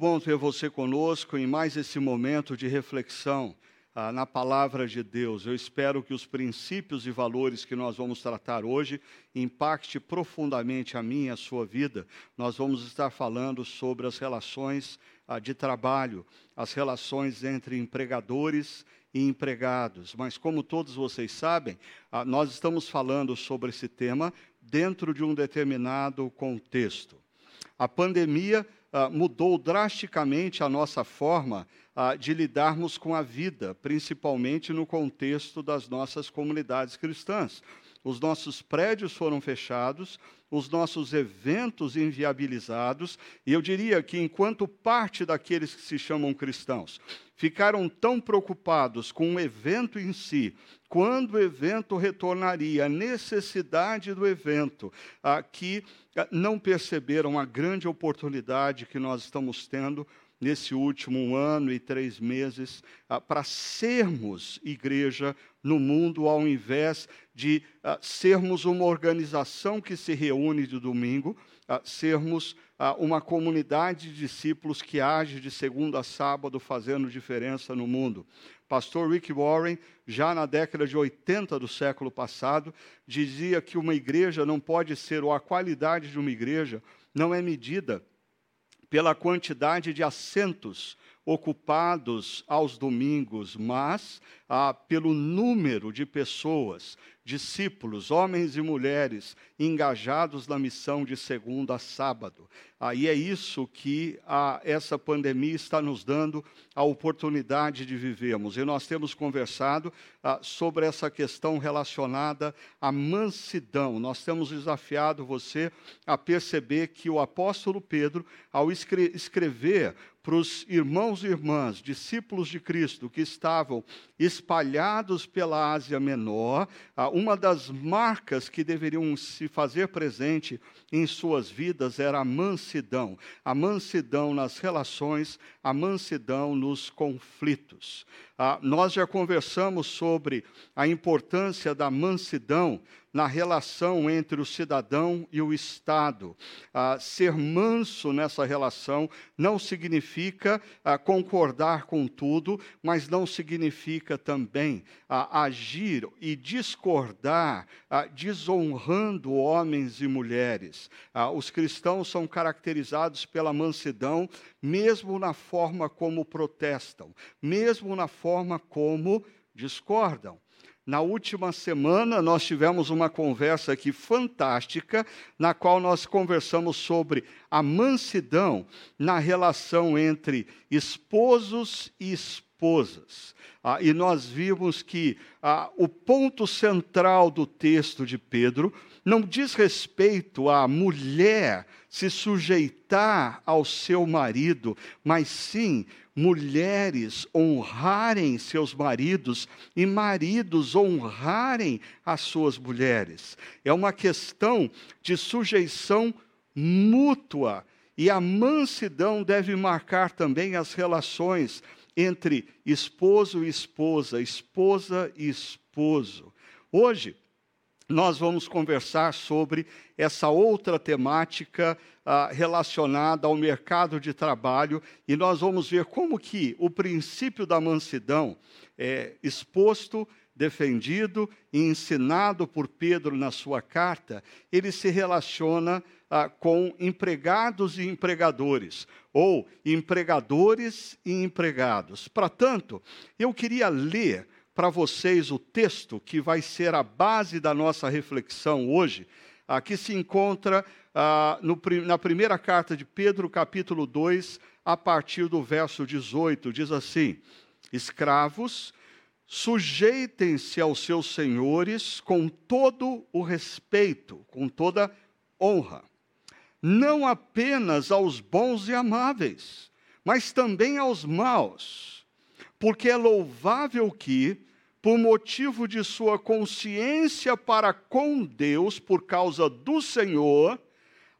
Bom ter você conosco em mais esse momento de reflexão ah, na palavra de Deus. Eu espero que os princípios e valores que nós vamos tratar hoje impacte profundamente a minha e a sua vida. Nós vamos estar falando sobre as relações ah, de trabalho, as relações entre empregadores e empregados. Mas, como todos vocês sabem, ah, nós estamos falando sobre esse tema dentro de um determinado contexto. A pandemia mudou drasticamente a nossa forma ah, de lidarmos com a vida, principalmente no contexto das nossas comunidades cristãs. Os nossos prédios foram fechados, os nossos eventos inviabilizados, e eu diria que, enquanto parte daqueles que se chamam cristãos ficaram tão preocupados com o evento em si, quando o evento retornaria, a necessidade do evento, ah, que ah, não perceberam a grande oportunidade que nós estamos tendo nesse último ano e três meses ah, para sermos igreja no mundo, ao invés de ah, sermos uma organização que se reúne de domingo, ah, sermos uma comunidade de discípulos que age de segunda a sábado fazendo diferença no mundo. Pastor Rick Warren, já na década de 80 do século passado, dizia que uma igreja não pode ser, ou a qualidade de uma igreja não é medida pela quantidade de assentos ocupados aos domingos, mas ah, pelo número de pessoas, discípulos, homens e mulheres, engajados na missão de segunda a sábado. Aí é isso que a, essa pandemia está nos dando a oportunidade de vivermos. E nós temos conversado ah, sobre essa questão relacionada à mansidão. Nós temos desafiado você a perceber que o apóstolo Pedro, ao escre escrever para os irmãos e irmãs, discípulos de Cristo, que estavam espalhados pela Ásia Menor, uma das marcas que deveriam se fazer presente em suas vidas era a mansidão. A mansidão nas relações, a mansidão nos conflitos. Ah, nós já conversamos sobre a importância da mansidão na relação entre o cidadão e o Estado. Ah, ser manso nessa relação não significa ah, concordar com tudo, mas não significa também ah, agir e discordar, ah, desonrando homens e mulheres. Ah, os cristãos são caracterizados pela mansidão, mesmo na forma como protestam, mesmo na forma como discordam. Na última semana, nós tivemos uma conversa aqui fantástica, na qual nós conversamos sobre a mansidão na relação entre esposos e esposas. Ah, e nós vimos que ah, o ponto central do texto de Pedro não diz respeito à mulher se sujeitar ao seu marido, mas sim mulheres honrarem seus maridos e maridos honrarem as suas mulheres. É uma questão de sujeição mútua. E a mansidão deve marcar também as relações entre esposo e esposa, esposa e esposo. Hoje, nós vamos conversar sobre essa outra temática ah, relacionada ao mercado de trabalho e nós vamos ver como que o princípio da mansidão é exposto, defendido e ensinado por Pedro na sua carta, ele se relaciona ah, com empregados e empregadores, ou empregadores e empregados. Para tanto, eu queria ler para vocês o texto que vai ser a base da nossa reflexão hoje, aqui se encontra ah, no, na primeira carta de Pedro, capítulo 2, a partir do verso 18, diz assim: Escravos, sujeitem-se aos seus senhores com todo o respeito, com toda honra, não apenas aos bons e amáveis, mas também aos maus, porque é louvável que, por motivo de sua consciência para com Deus, por causa do Senhor,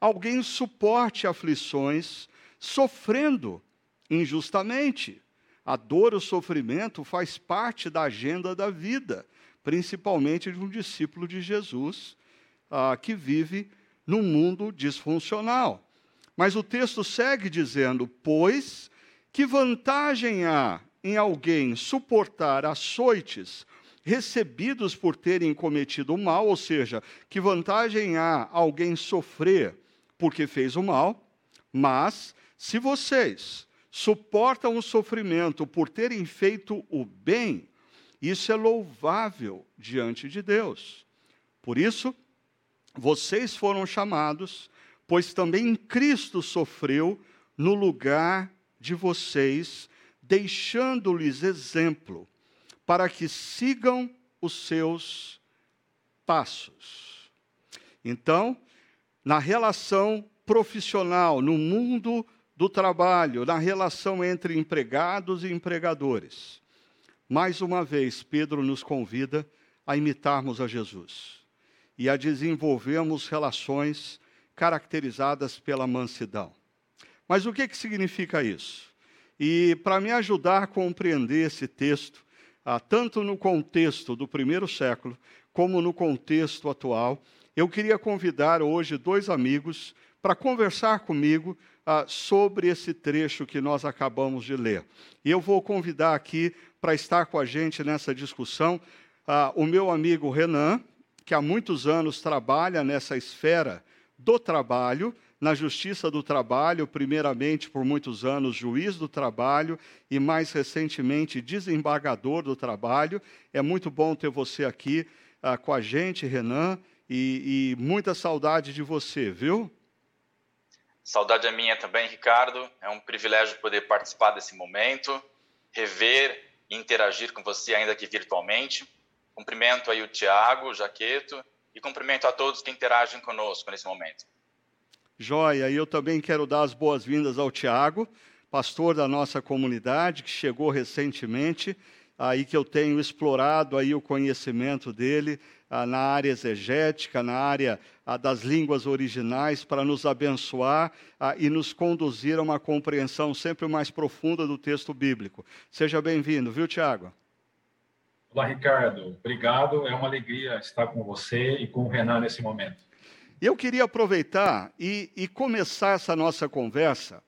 alguém suporte aflições, sofrendo injustamente. A dor, o sofrimento faz parte da agenda da vida, principalmente de um discípulo de Jesus ah, que vive num mundo disfuncional. Mas o texto segue dizendo: Pois que vantagem há em alguém suportar açoites recebidos por terem cometido o mal, ou seja, que vantagem há alguém sofrer porque fez o mal, mas se vocês suportam o sofrimento por terem feito o bem, isso é louvável diante de Deus. Por isso, vocês foram chamados, pois também Cristo sofreu no lugar de vocês, deixando-lhes exemplo, para que sigam os seus passos. Então, na relação profissional, no mundo do trabalho, na relação entre empregados e empregadores. Mais uma vez, Pedro nos convida a imitarmos a Jesus e a desenvolvermos relações caracterizadas pela mansidão. Mas o que, que significa isso? E para me ajudar a compreender esse texto, ah, tanto no contexto do primeiro século, como no contexto atual, eu queria convidar hoje dois amigos para conversar comigo ah, sobre esse trecho que nós acabamos de ler. E eu vou convidar aqui para estar com a gente nessa discussão ah, o meu amigo Renan, que há muitos anos trabalha nessa esfera do trabalho, na Justiça do Trabalho, primeiramente por muitos anos juiz do trabalho e mais recentemente desembargador do trabalho. É muito bom ter você aqui ah, com a gente, Renan, e, e muita saudade de você, viu? Saudade é minha também, Ricardo. É um privilégio poder participar desse momento, rever e interagir com você, ainda que virtualmente. Cumprimento aí o Tiago, o Jaqueto, e cumprimento a todos que interagem conosco nesse momento. Joia, e eu também quero dar as boas-vindas ao Tiago, pastor da nossa comunidade, que chegou recentemente, aí que eu tenho explorado aí o conhecimento dele ah, na área exegética, na área ah, das línguas originais, para nos abençoar ah, e nos conduzir a uma compreensão sempre mais profunda do texto bíblico. Seja bem-vindo, viu, Tiago? Olá, Ricardo. Obrigado. É uma alegria estar com você e com o Renan nesse momento. Eu queria aproveitar e, e começar essa nossa conversa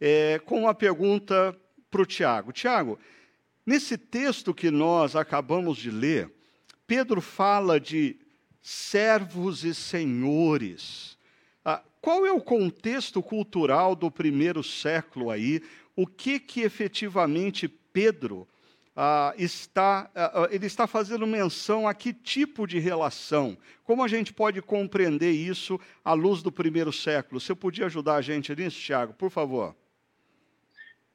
é, com uma pergunta para o Tiago. Tiago, nesse texto que nós acabamos de ler, Pedro fala de servos e senhores. Ah, qual é o contexto cultural do primeiro século aí? O que que efetivamente Pedro ah, está, ah, ah ele está fazendo menção a que tipo de relação? Como a gente pode compreender isso à luz do primeiro século? Você podia ajudar a gente nisso, Tiago, por favor?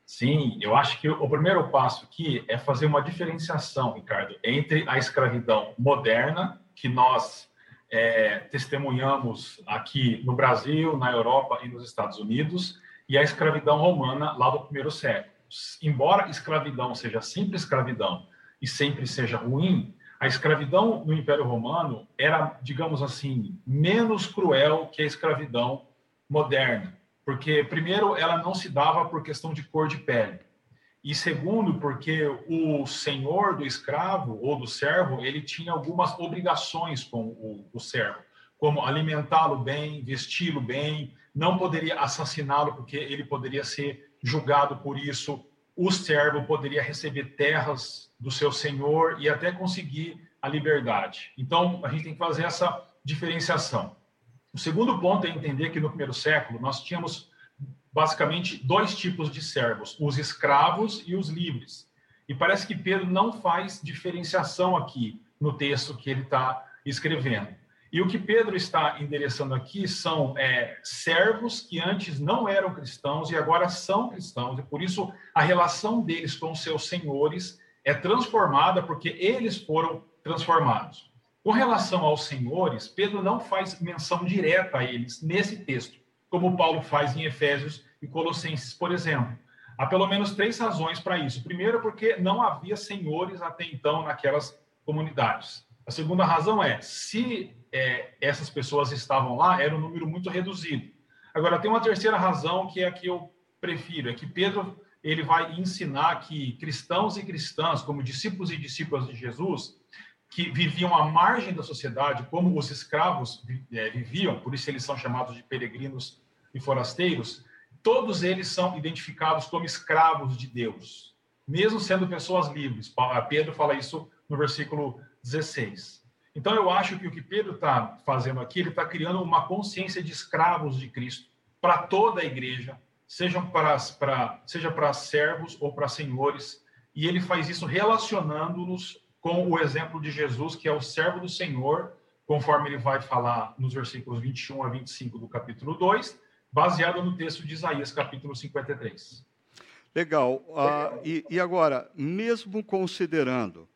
Sim, eu acho que o primeiro passo aqui é fazer uma diferenciação, Ricardo, entre a escravidão moderna, que nós é, testemunhamos aqui no Brasil, na Europa e nos Estados Unidos, e a escravidão romana lá do primeiro século. Embora escravidão seja sempre escravidão e sempre seja ruim, a escravidão no Império Romano era, digamos assim, menos cruel que a escravidão moderna porque, primeiro, ela não se dava por questão de cor de pele. E segundo, porque o senhor do escravo ou do servo, ele tinha algumas obrigações com o, o servo, como alimentá-lo bem, vesti-lo bem, não poderia assassiná-lo porque ele poderia ser julgado por isso. O servo poderia receber terras do seu senhor e até conseguir a liberdade. Então, a gente tem que fazer essa diferenciação. O segundo ponto é entender que no primeiro século nós tínhamos basicamente dois tipos de servos, os escravos e os livres. E parece que Pedro não faz diferenciação aqui no texto que ele está escrevendo. E o que Pedro está endereçando aqui são é, servos que antes não eram cristãos e agora são cristãos, e por isso a relação deles com seus senhores é transformada porque eles foram transformados. Com relação aos senhores, Pedro não faz menção direta a eles nesse texto, como Paulo faz em Efésios e Colossenses, por exemplo. Há pelo menos três razões para isso. Primeiro, porque não havia senhores até então naquelas comunidades. A segunda razão é, se é, essas pessoas estavam lá, era um número muito reduzido. Agora, tem uma terceira razão que é a que eu prefiro, é que Pedro ele vai ensinar que cristãos e cristãs, como discípulos e discípulas de Jesus, que viviam à margem da sociedade, como os escravos é, viviam, por isso eles são chamados de peregrinos e forasteiros, todos eles são identificados como escravos de Deus, mesmo sendo pessoas livres. Pedro fala isso no versículo 16. Então, eu acho que o que Pedro está fazendo aqui, ele está criando uma consciência de escravos de Cristo para toda a igreja, sejam para, seja para servos ou para senhores, e ele faz isso relacionando-nos com o exemplo de Jesus, que é o servo do Senhor, conforme ele vai falar nos versículos 21 a 25 do capítulo 2, baseado no texto de Isaías, capítulo 53. Legal. Uh, e, e agora, mesmo considerando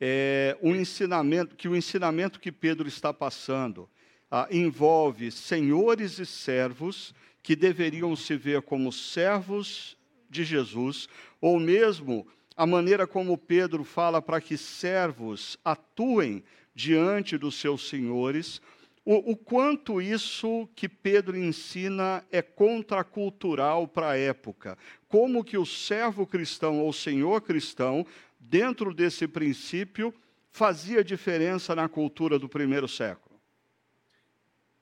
é, ensinamento, que o ensinamento que Pedro está passando ah, envolve senhores e servos que deveriam se ver como servos de Jesus, ou mesmo a maneira como Pedro fala para que servos atuem diante dos seus senhores, o, o, quanto isso que Pedro ensina é contracultural para a época. Como que o servo cristão ou senhor cristão dentro desse princípio, fazia diferença na cultura do primeiro século?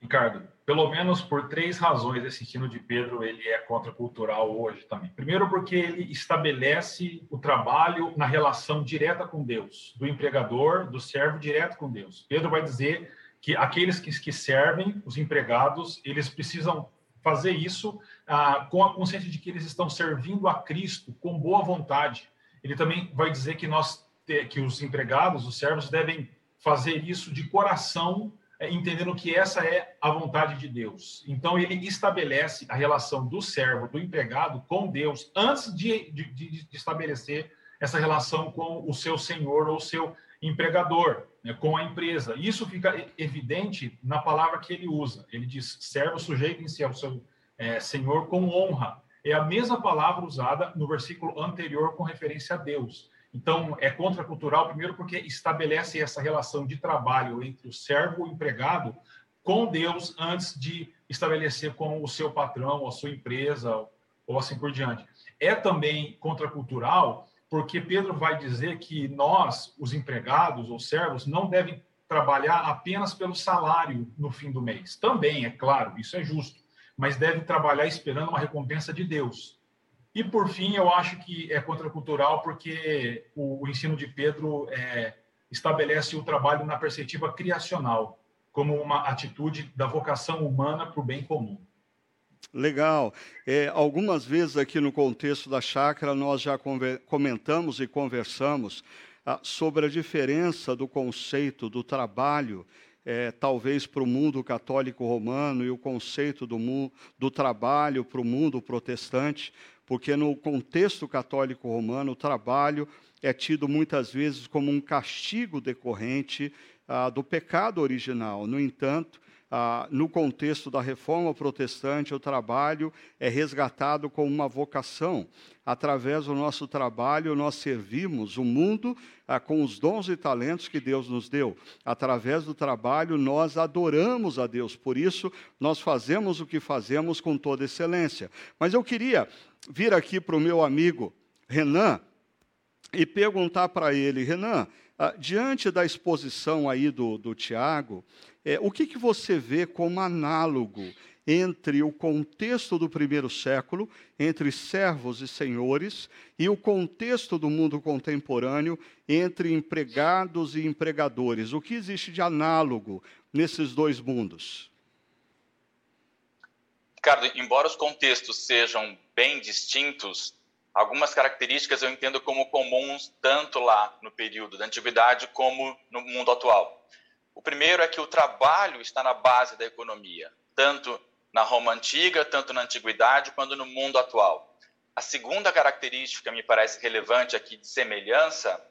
Ricardo, pelo menos por três razões esse ensino de Pedro ele é contracultural hoje também. Primeiro, porque ele estabelece o trabalho na relação direta com Deus, do empregador, do servo direto com Deus. Pedro vai dizer que aqueles que, que servem, os empregados, eles precisam fazer isso ah, com a consciência de que eles estão servindo a Cristo com boa vontade, ele também vai dizer que nós que os empregados, os servos devem fazer isso de coração, é, entendendo que essa é a vontade de Deus. Então ele estabelece a relação do servo, do empregado com Deus antes de, de, de estabelecer essa relação com o seu senhor ou seu empregador, né, com a empresa. Isso fica evidente na palavra que ele usa. Ele diz: servo sujeitem-se ao seu é, senhor com honra é a mesma palavra usada no versículo anterior com referência a Deus. Então, é contracultural, primeiro, porque estabelece essa relação de trabalho entre o servo e o empregado com Deus antes de estabelecer com o seu patrão, a sua empresa, ou assim por diante. É também contracultural, porque Pedro vai dizer que nós, os empregados ou servos, não devem trabalhar apenas pelo salário no fim do mês. Também, é claro, isso é justo mas deve trabalhar esperando uma recompensa de Deus. E, por fim, eu acho que é contracultural porque o, o ensino de Pedro é, estabelece o trabalho na perspectiva criacional, como uma atitude da vocação humana para o bem comum. Legal. É, algumas vezes aqui no contexto da chácara nós já comentamos e conversamos ah, sobre a diferença do conceito do trabalho é, talvez para o mundo católico romano e o conceito do, do trabalho para o mundo protestante, porque no contexto católico romano o trabalho é tido muitas vezes como um castigo decorrente ah, do pecado original. No entanto, ah, no contexto da reforma protestante, o trabalho é resgatado como uma vocação. Através do nosso trabalho, nós servimos o mundo ah, com os dons e talentos que Deus nos deu. Através do trabalho, nós adoramos a Deus. Por isso, nós fazemos o que fazemos com toda excelência. Mas eu queria vir aqui para o meu amigo Renan e perguntar para ele, Renan, ah, diante da exposição aí do, do Tiago, é, o que, que você vê como análogo entre o contexto do primeiro século, entre servos e senhores, e o contexto do mundo contemporâneo, entre empregados e empregadores? O que existe de análogo nesses dois mundos? Ricardo, embora os contextos sejam bem distintos, algumas características eu entendo como comuns tanto lá no período da antiguidade como no mundo atual. O primeiro é que o trabalho está na base da economia, tanto na Roma antiga, tanto na antiguidade, quanto no mundo atual. A segunda característica me parece relevante aqui de semelhança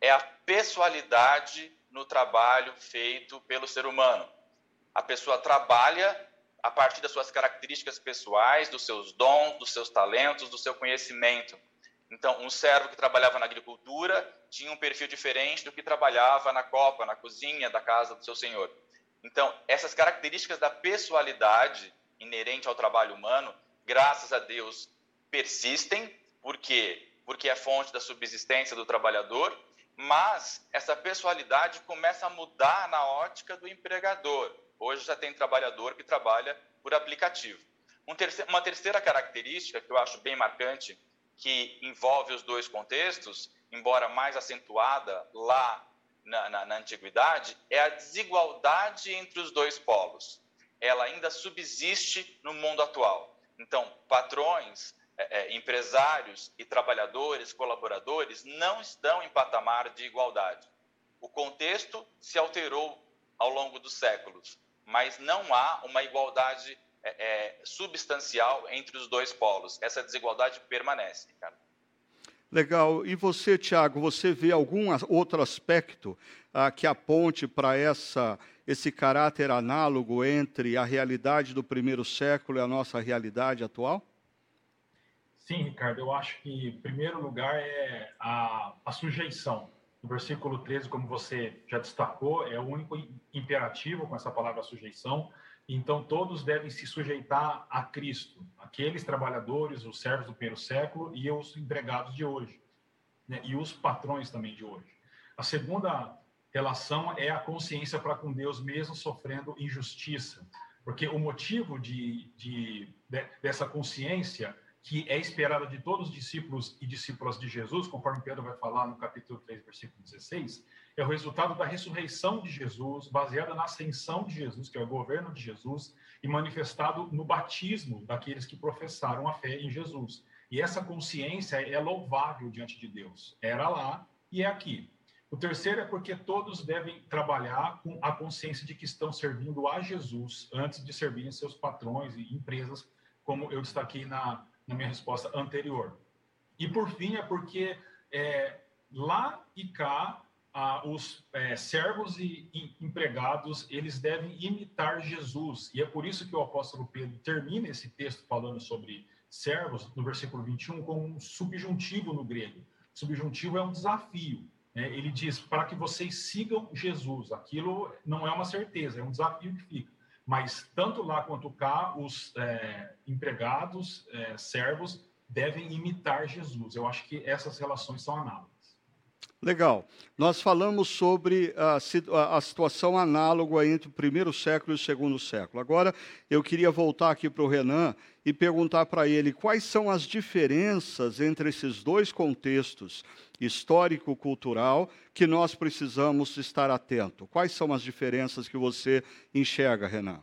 é a pessoalidade no trabalho feito pelo ser humano. A pessoa trabalha a partir das suas características pessoais, dos seus dons, dos seus talentos, do seu conhecimento. Então, um servo que trabalhava na agricultura tinha um perfil diferente do que trabalhava na copa, na cozinha da casa do seu senhor. Então, essas características da pessoalidade inerente ao trabalho humano, graças a Deus, persistem. Por quê? Porque é fonte da subsistência do trabalhador, mas essa pessoalidade começa a mudar na ótica do empregador. Hoje já tem trabalhador que trabalha por aplicativo. Um uma terceira característica que eu acho bem marcante, que envolve os dois contextos, embora mais acentuada lá na, na, na antiguidade, é a desigualdade entre os dois polos. Ela ainda subsiste no mundo atual. Então, patrões, é, é, empresários e trabalhadores, colaboradores, não estão em patamar de igualdade. O contexto se alterou ao longo dos séculos, mas não há uma igualdade é, é, substancial entre os dois polos. Essa desigualdade permanece, cara. Legal. E você, Tiago, você vê algum outro aspecto ah, que aponte para essa esse caráter análogo entre a realidade do primeiro século e a nossa realidade atual? Sim, Ricardo, eu acho que, em primeiro lugar, é a, a sujeição. No versículo 13, como você já destacou, é o único imperativo com essa palavra sujeição. Então, todos devem se sujeitar a Cristo, aqueles trabalhadores, os servos do primeiro século e os empregados de hoje, né? e os patrões também de hoje. A segunda relação é a consciência para com Deus, mesmo sofrendo injustiça, porque o motivo de, de, de, dessa consciência, que é esperada de todos os discípulos e discípulas de Jesus, conforme Pedro vai falar no capítulo 3, versículo 16, é o resultado da ressurreição de Jesus, baseada na ascensão de Jesus, que é o governo de Jesus, e manifestado no batismo daqueles que professaram a fé em Jesus. E essa consciência é louvável diante de Deus. Era lá e é aqui. O terceiro é porque todos devem trabalhar com a consciência de que estão servindo a Jesus antes de servirem seus patrões e empresas, como eu destaquei na, na minha resposta anterior. E por fim é porque é, lá e cá ah, os é, servos e, empregados eles devem imitar Jesus e é por isso que o apóstolo Pedro termina esse texto falando sobre servos no versículo 21 com um subjuntivo no grego. Subjuntivo é um desafio. Né? Ele diz para que vocês sigam Jesus. Aquilo não é uma certeza, é um desafio que fica. Mas tanto lá quanto cá, os é, empregados, é, servos devem imitar Jesus. Eu acho que essas relações são análogas. Legal. Nós falamos sobre a, a, situação análoga entre o primeiro século e o segundo século. Agora, eu queria voltar aqui para o Renan e perguntar para ele quais são as diferenças entre esses dois contextos, histórico-cultural, que nós precisamos estar atento. Quais são as diferenças que você enxerga, Renan?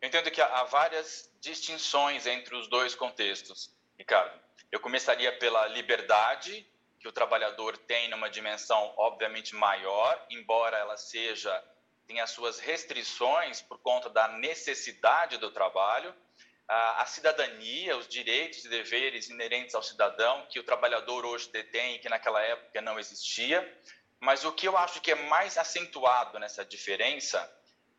Eu entendo que há várias distinções entre os dois contextos, Ricardo. Eu começaria pela liberdade que o trabalhador tem numa dimensão obviamente maior, embora ela seja tenha suas restrições por conta da necessidade do trabalho, a, cidadania, os direitos e deveres inerentes ao cidadão que o trabalhador hoje detém que naquela época não existia. Mas o que eu acho que é mais acentuado nessa diferença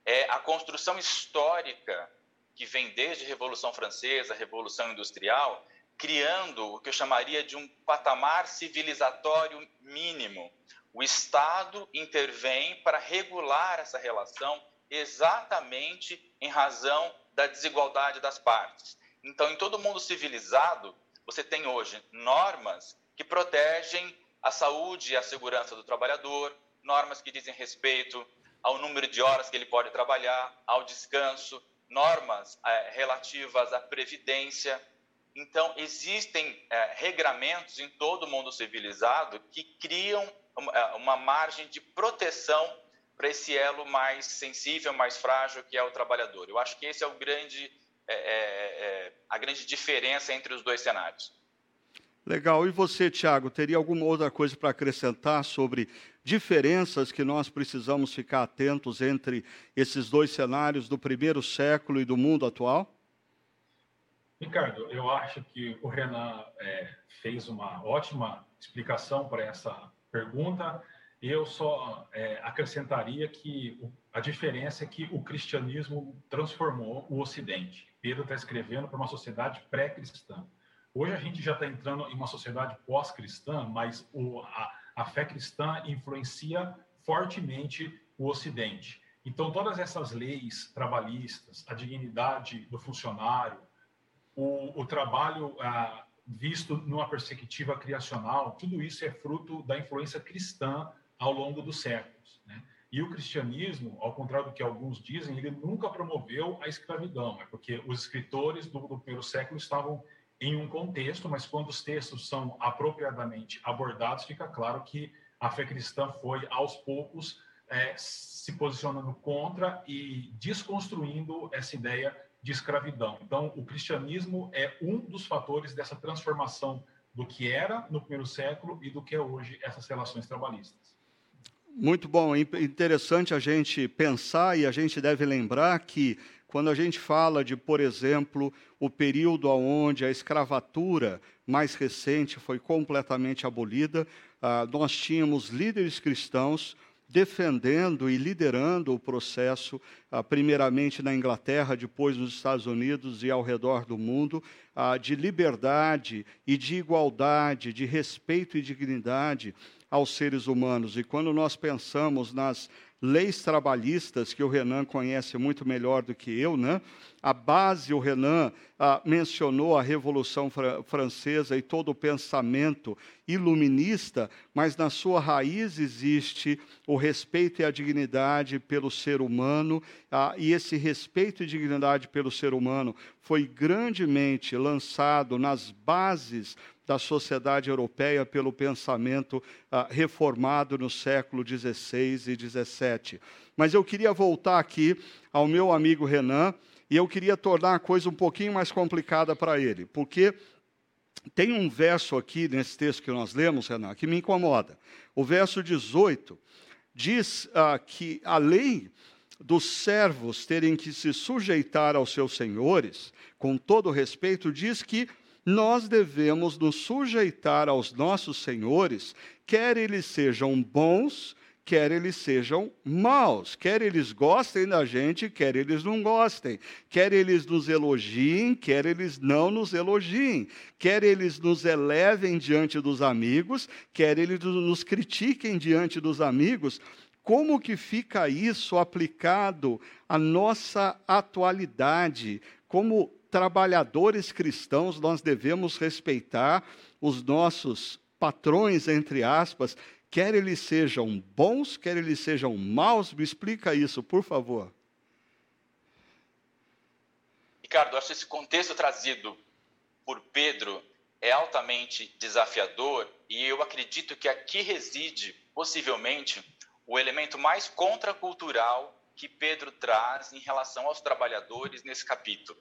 é a construção histórica que vem desde a Revolução Francesa, a Revolução Industrial, criando o que eu chamaria de um patamar civilizatório mínimo. O Estado intervém para regular essa relação exatamente em razão da desigualdade das partes. Então, em todo mundo civilizado, você tem hoje normas que protegem a saúde e a segurança do trabalhador, normas que dizem respeito ao número de horas que ele pode trabalhar, ao descanso, normas é, relativas à previdência, então, existem é, regramentos em todo o mundo civilizado que criam uma, é, uma margem de proteção para esse elo mais sensível, mais frágil, que é o trabalhador. Eu acho que esse é o grande, é, é, é a grande diferença entre os dois cenários. Legal. E você, Tiago, teria alguma outra coisa para acrescentar sobre diferenças que nós precisamos ficar atentos entre esses dois cenários do primeiro século e do mundo atual? Ricardo, eu acho que o Renan é, fez uma ótima explicação para essa pergunta. Eu só é, acrescentaria que a diferença é que o cristianismo transformou o Ocidente. Pedro está escrevendo para uma sociedade pré-cristã. Hoje a gente já está entrando em uma sociedade pós-cristã, mas o, a, a fé cristã influencia fortemente o Ocidente. Então, todas essas leis trabalhistas, a dignidade do funcionário, o, o trabalho ah, visto numa perspectiva criacional, tudo isso é fruto da influência cristã ao longo dos séculos. Né? E o cristianismo, ao contrário do que alguns dizem, ele nunca promoveu a escravidão, é porque os escritores do, do primeiro século estavam em um contexto, mas quando os textos são apropriadamente abordados, fica claro que a fé cristã foi, aos poucos, é, se posicionando contra e desconstruindo essa ideia de escravidão. Então, o cristianismo é um dos fatores dessa transformação do que era no primeiro século e do que é hoje essas relações trabalhistas. Muito bom, interessante a gente pensar e a gente deve lembrar que quando a gente fala de, por exemplo, o período onde a escravatura mais recente foi completamente abolida, ah, nós tínhamos líderes cristãos defendendo e liderando o processo, ah, primeiramente na Inglaterra, depois nos Estados Unidos e ao redor do mundo, ah, de liberdade e de igualdade, de respeito e dignidade aos seres humanos. E quando nós pensamos nas leis trabalhistas, que o Renan conhece muito melhor do que eu, né? A base, o Renan ah, mencionou a Revolução Francesa e todo o pensamento iluminista, mas na sua raiz existe o respeito e a dignidade pelo ser humano, ah, e esse respeito e dignidade pelo ser humano foi grandemente lançado nas bases da sociedade europeia pelo pensamento ah, reformado no século XVI e XVII. Mas eu queria voltar aqui ao meu amigo Renan e eu queria tornar a coisa um pouquinho mais complicada para ele, porque tem um verso aqui nesse texto que nós lemos, Renan, que me incomoda. O verso 18 diz ah, que a lei dos servos terem que se sujeitar aos seus senhores, com todo respeito, diz que nós devemos nos sujeitar aos nossos senhores, quer eles sejam bons, quer eles sejam maus, quer eles gostem da gente, quer eles não gostem, quer eles nos elogiem, quer eles não nos elogiem, quer eles nos elevem diante dos amigos, quer eles nos critiquem diante dos amigos. Como que fica isso aplicado à nossa atualidade? Como trabalhadores cristãos, nós devemos respeitar os nossos patrões, entre aspas, quer eles sejam bons, quer eles sejam maus. Me explica isso, por favor. Ricardo, acho esse contexto trazido por Pedro é altamente desafiador e eu acredito que aqui reside, possivelmente, o elemento mais contracultural que Pedro traz em relação aos trabalhadores nesse capítulo.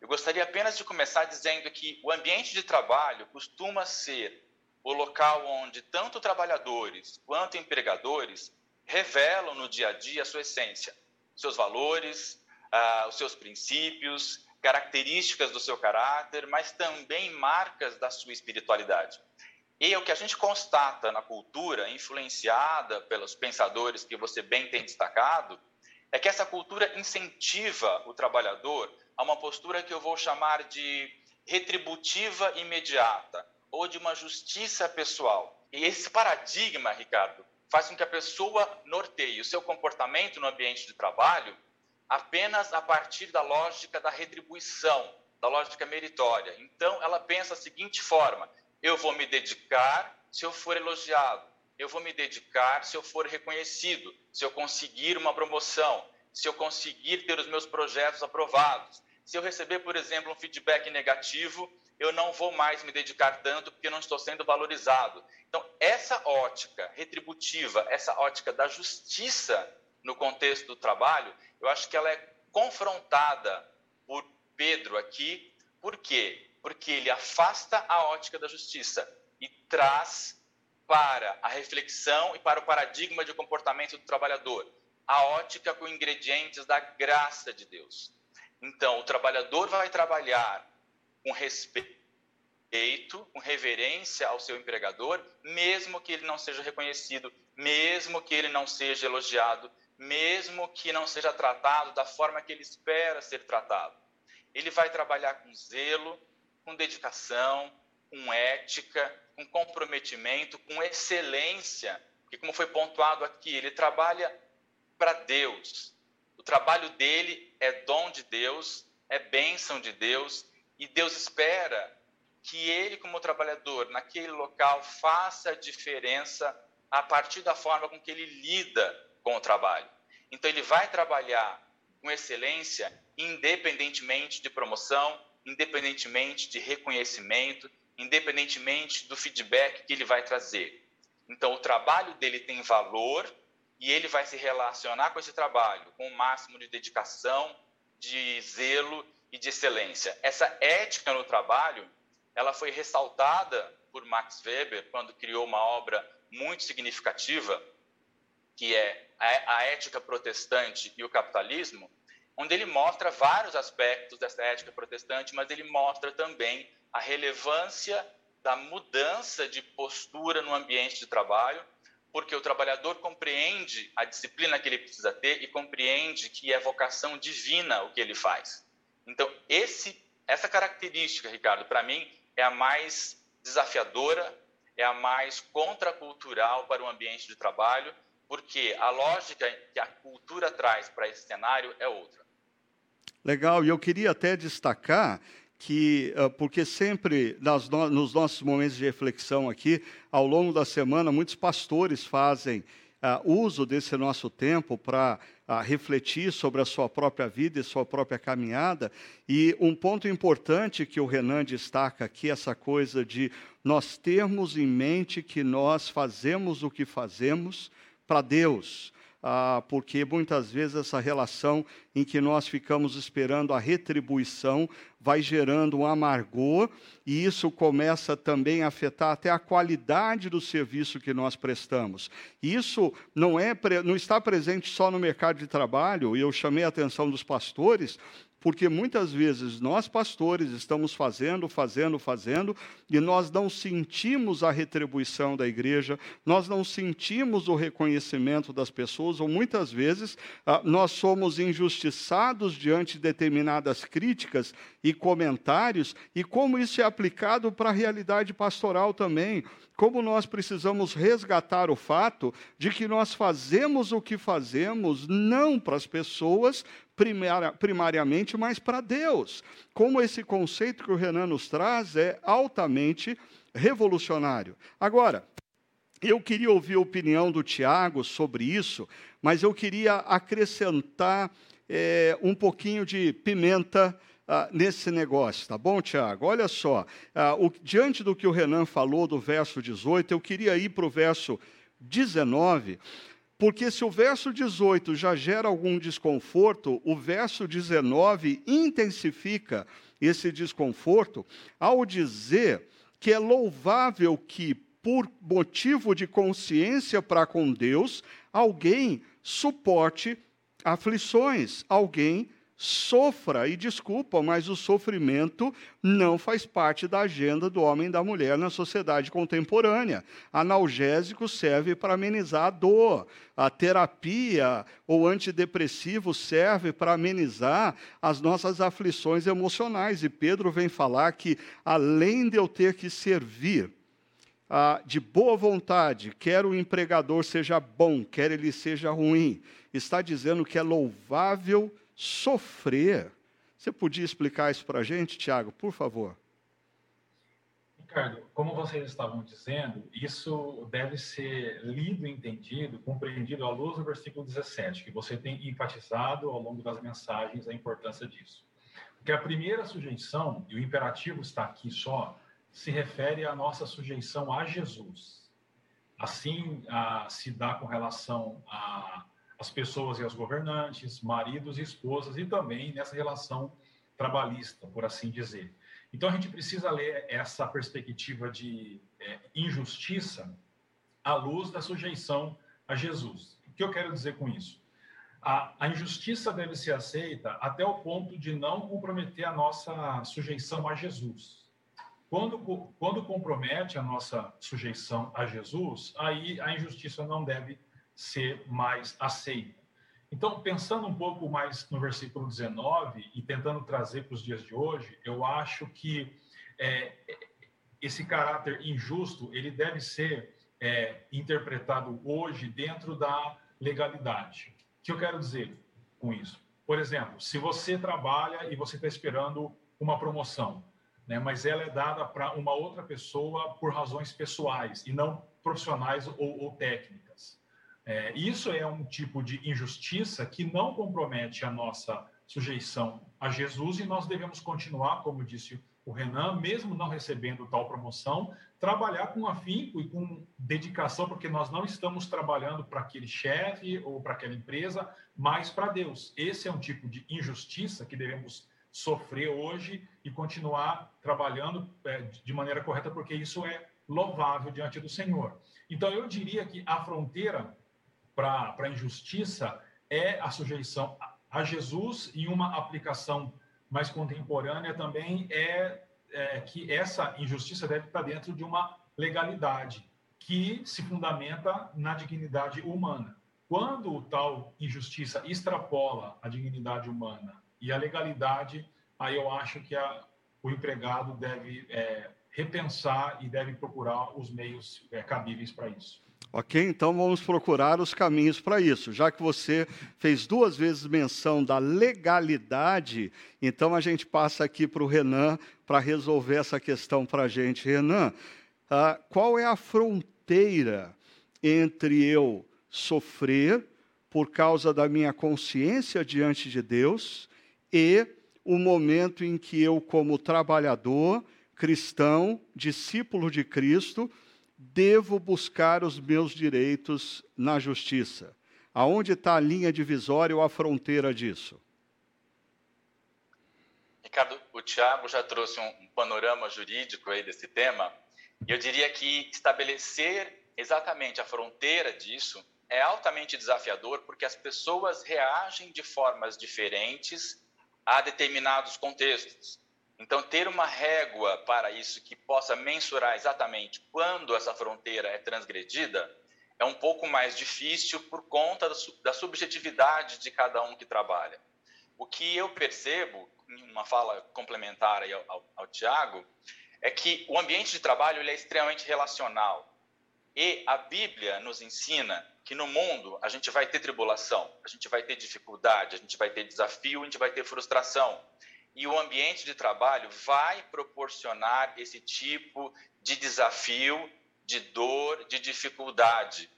Eu gostaria apenas de começar dizendo que o ambiente de trabalho costuma ser o local onde tanto trabalhadores quanto empregadores revelam no dia a dia a sua essência, seus valores, ah, os seus princípios, características do seu caráter, mas também marcas da sua espiritualidade. E é o que a gente constata na cultura, influenciada pelos pensadores que você bem tem destacado, é que essa cultura incentiva o trabalhador a uma postura que eu vou chamar de retributiva imediata ou de uma justiça pessoal. E esse paradigma, Ricardo, faz com que a pessoa norteie o seu comportamento no ambiente de trabalho apenas a partir da lógica da retribuição, da lógica meritória. Então, ela pensa da seguinte forma: eu vou me dedicar se eu for elogiado, eu vou me dedicar se eu for reconhecido, se eu conseguir uma promoção, se eu conseguir ter os meus projetos aprovados, se eu receber, por exemplo, um feedback negativo, eu não vou mais me dedicar tanto porque não estou sendo valorizado. Então, essa ótica retributiva, essa ótica da justiça no contexto do trabalho, eu acho que ela é confrontada por Pedro aqui. Por quê? Porque ele afasta a ótica da justiça e traz para a reflexão e para o paradigma de comportamento do trabalhador a ótica com ingredientes da graça de Deus. Então, o trabalhador vai trabalhar com respeito, com reverência ao seu empregador, mesmo que ele não seja reconhecido, mesmo que ele não seja elogiado, mesmo que não seja tratado da forma que ele espera ser tratado. Ele vai trabalhar com zelo, com dedicação, com ética, com comprometimento, com excelência, porque, como foi pontuado aqui, ele trabalha para Deus, trabalho dele é dom de Deus, é bênção de Deus, e Deus espera que ele, como trabalhador naquele local, faça a diferença a partir da forma com que ele lida com o trabalho. Então, ele vai trabalhar com excelência, independentemente de promoção, independentemente de reconhecimento, independentemente do feedback que ele vai trazer. Então, o trabalho dele tem valor e ele vai se relacionar com esse trabalho com o máximo de dedicação, de zelo e de excelência. Essa ética no trabalho, ela foi ressaltada por Max Weber quando criou uma obra muito significativa, que é a ética protestante e o capitalismo, onde ele mostra vários aspectos dessa ética protestante, mas ele mostra também a relevância da mudança de postura no ambiente de trabalho, porque o trabalhador compreende a disciplina que ele precisa ter e compreende que é vocação divina o que ele faz. Então, esse, essa característica, Ricardo, para mim, é a mais desafiadora, é a mais contracultural para o ambiente de trabalho, porque a lógica que a cultura traz para esse cenário é outra. Legal, e eu queria até destacar que, ah, porque sempre nas, nos nossos momentos de reflexão aqui, ao longo da semana, muitos pastores fazem uh, uso desse nosso tempo para uh, refletir sobre a sua própria vida e sua própria caminhada. E um ponto importante que o Renan destaca aqui, essa coisa de nós termos em mente que nós fazemos o que fazemos para Deus ah, porque muitas vezes essa relação em que nós ficamos esperando a retribuição vai gerando um amargor, e isso começa também a afetar até a qualidade do serviço que nós prestamos. Isso não, é, não está presente só no mercado de trabalho, e eu chamei a atenção dos pastores porque muitas vezes nós, pastores, estamos fazendo, fazendo, fazendo, e nós não sentimos a retribuição da igreja, nós não sentimos o reconhecimento das pessoas, ou muitas vezes ah, nós somos injustiçados diante de determinadas críticas e comentários, e como isso é aplicado para a realidade pastoral também como nós precisamos resgatar o fato de que nós fazemos o que fazemos não para as pessoas primariamente, mas para Deus. Como esse conceito que o Renan nos traz é altamente revolucionário. Agora, eu queria ouvir a opinião do Tiago sobre isso, mas eu queria acrescentar é, um pouquinho de pimenta ah, nesse negócio, tá bom, Tiago? Olha só, ah, o, diante do que o Renan falou do verso 18, eu queria ir para o verso 19, porque se o verso 18 já gera algum desconforto, o verso 19 intensifica esse desconforto ao dizer que é louvável que, por motivo de consciência para com Deus, alguém suporte aflições, alguém sofra, e desculpa, mas o sofrimento não faz parte da agenda do homem e da mulher na sociedade contemporânea. Analgésico serve para amenizar a dor, a terapia ou antidepressivo serve para amenizar as nossas aflições emocionais. E Pedro vem falar que, além de eu ter que servir, ah, de boa vontade, quer o empregador seja bom, quer ele seja ruim, está dizendo que é louvável sofrer. Você podia explicar isso para a gente, Tiago, por favor? Ricardo, como vocês estavam dizendo, isso deve ser lido entendido, compreendido à luz do versículo 17, que você tem enfatizado ao longo das mensagens a importância disso. Porque a primeira sujeição, e o imperativo está aqui só, se refere à nossa sujeição a Jesus. Assim a, se dá com relação a as pessoas e as governantes, maridos e esposas, e também nessa relação trabalhista, por assim dizer. Então a gente precisa ler essa perspectiva de é, injustiça à luz da sujeição a Jesus. O que eu quero dizer com isso? A, a, injustiça deve ser aceita até o ponto de não comprometer a nossa sujeição a Jesus. Quando, quando compromete a nossa sujeição a Jesus, aí a injustiça não deve ser mais aceita. Então, pensando um pouco mais no versículo 19 e tentando trazer para os dias de hoje, eu acho que é, esse caráter injusto ele deve ser é, interpretado hoje dentro da legalidade. O que eu quero dizer com isso? Por exemplo, se você trabalha e você está esperando uma promoção, né, mas ela é dada para uma outra pessoa por razões pessoais e não profissionais ou, ou técnicas É, isso é um tipo de injustiça que não compromete a nossa sujeição a Jesus e nós devemos continuar, como disse o Renan, mesmo não recebendo tal promoção, trabalhar com afinco e com dedicação, porque nós não estamos trabalhando para aquele chefe ou para aquela empresa, mas para Deus. Esse é um tipo de injustiça que devemos sofrer hoje e continuar trabalhando é, de maneira correta, porque isso é louvável diante do Senhor. Então, eu diria que a fronteira para a injustiça é a sujeição a Jesus e uma aplicação mais contemporânea também é, é que essa injustiça deve estar dentro de uma legalidade que se fundamenta na dignidade humana. Quando tal injustiça extrapola a dignidade humana e a legalidade, aí eu acho que a, o empregado deve é, repensar e deve procurar os meios é, cabíveis para isso. Ok? Então vamos procurar os caminhos para isso. Já que você fez duas vezes menção da legalidade, então a gente passa aqui para o Renan para resolver essa questão para a gente. Renan, ah, qual é a fronteira entre eu sofrer por causa da minha consciência diante de Deus e o momento em que eu, como trabalhador, cristão, discípulo de Cristo, devo buscar os meus direitos na justiça? Aonde está a linha divisória ou a fronteira disso? Ricardo, o Tiago já trouxe um panorama jurídico aí desse tema, eu diria que estabelecer exatamente a fronteira disso é altamente desafiador, porque as pessoas reagem de formas diferentes a determinados contextos. Então, ter uma régua para isso que possa mensurar exatamente quando essa fronteira é transgredida é um pouco mais difícil por conta da subjetividade de cada um que trabalha. O que eu percebo, em uma fala complementar ao, ao, ao Tiago, é que o ambiente de trabalho é extremamente relacional. E a Bíblia nos ensina que no mundo a gente vai ter tribulação, a gente vai ter dificuldade, a gente vai ter desafio, a gente vai ter frustração e o ambiente de trabalho vai proporcionar esse tipo de desafio, de dor, de dificuldade.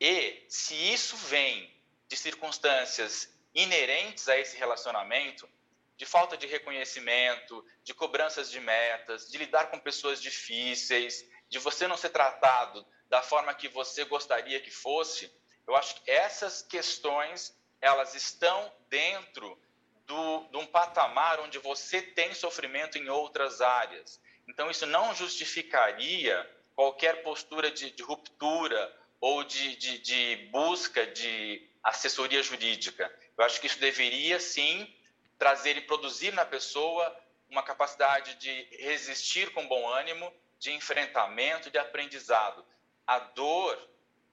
E se isso vem de circunstâncias inerentes a esse relacionamento, de falta de reconhecimento, de cobranças de metas, de lidar com pessoas difíceis, de você não ser tratado da forma que você gostaria que fosse, eu acho que essas questões elas estão dentro do, de um patamar onde você tem sofrimento em outras áreas. Então, isso não justificaria qualquer postura de, de ruptura ou de, de, de, busca de assessoria jurídica. Eu acho que isso deveria, sim, trazer e produzir na pessoa uma capacidade de resistir com bom ânimo, de enfrentamento, de aprendizado. A dor,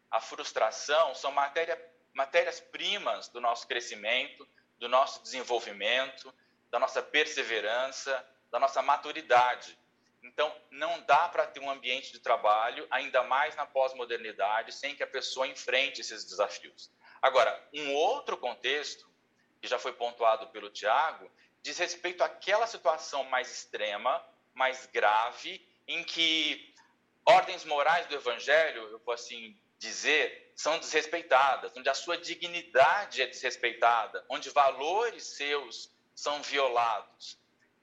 a frustração são matéria, matérias-primas do nosso crescimento, do nosso desenvolvimento, da nossa perseverança, da nossa maturidade. Então, não dá para ter um ambiente de trabalho, ainda mais na pós-modernidade, sem que a pessoa enfrente esses desafios. Agora, um outro contexto, que já foi pontuado pelo Tiago, diz respeito àquela situação mais extrema, mais grave, em que ordens morais do evangelho, eu vou assim dizer, são desrespeitadas, onde a sua dignidade é desrespeitada, onde valores seus são violados.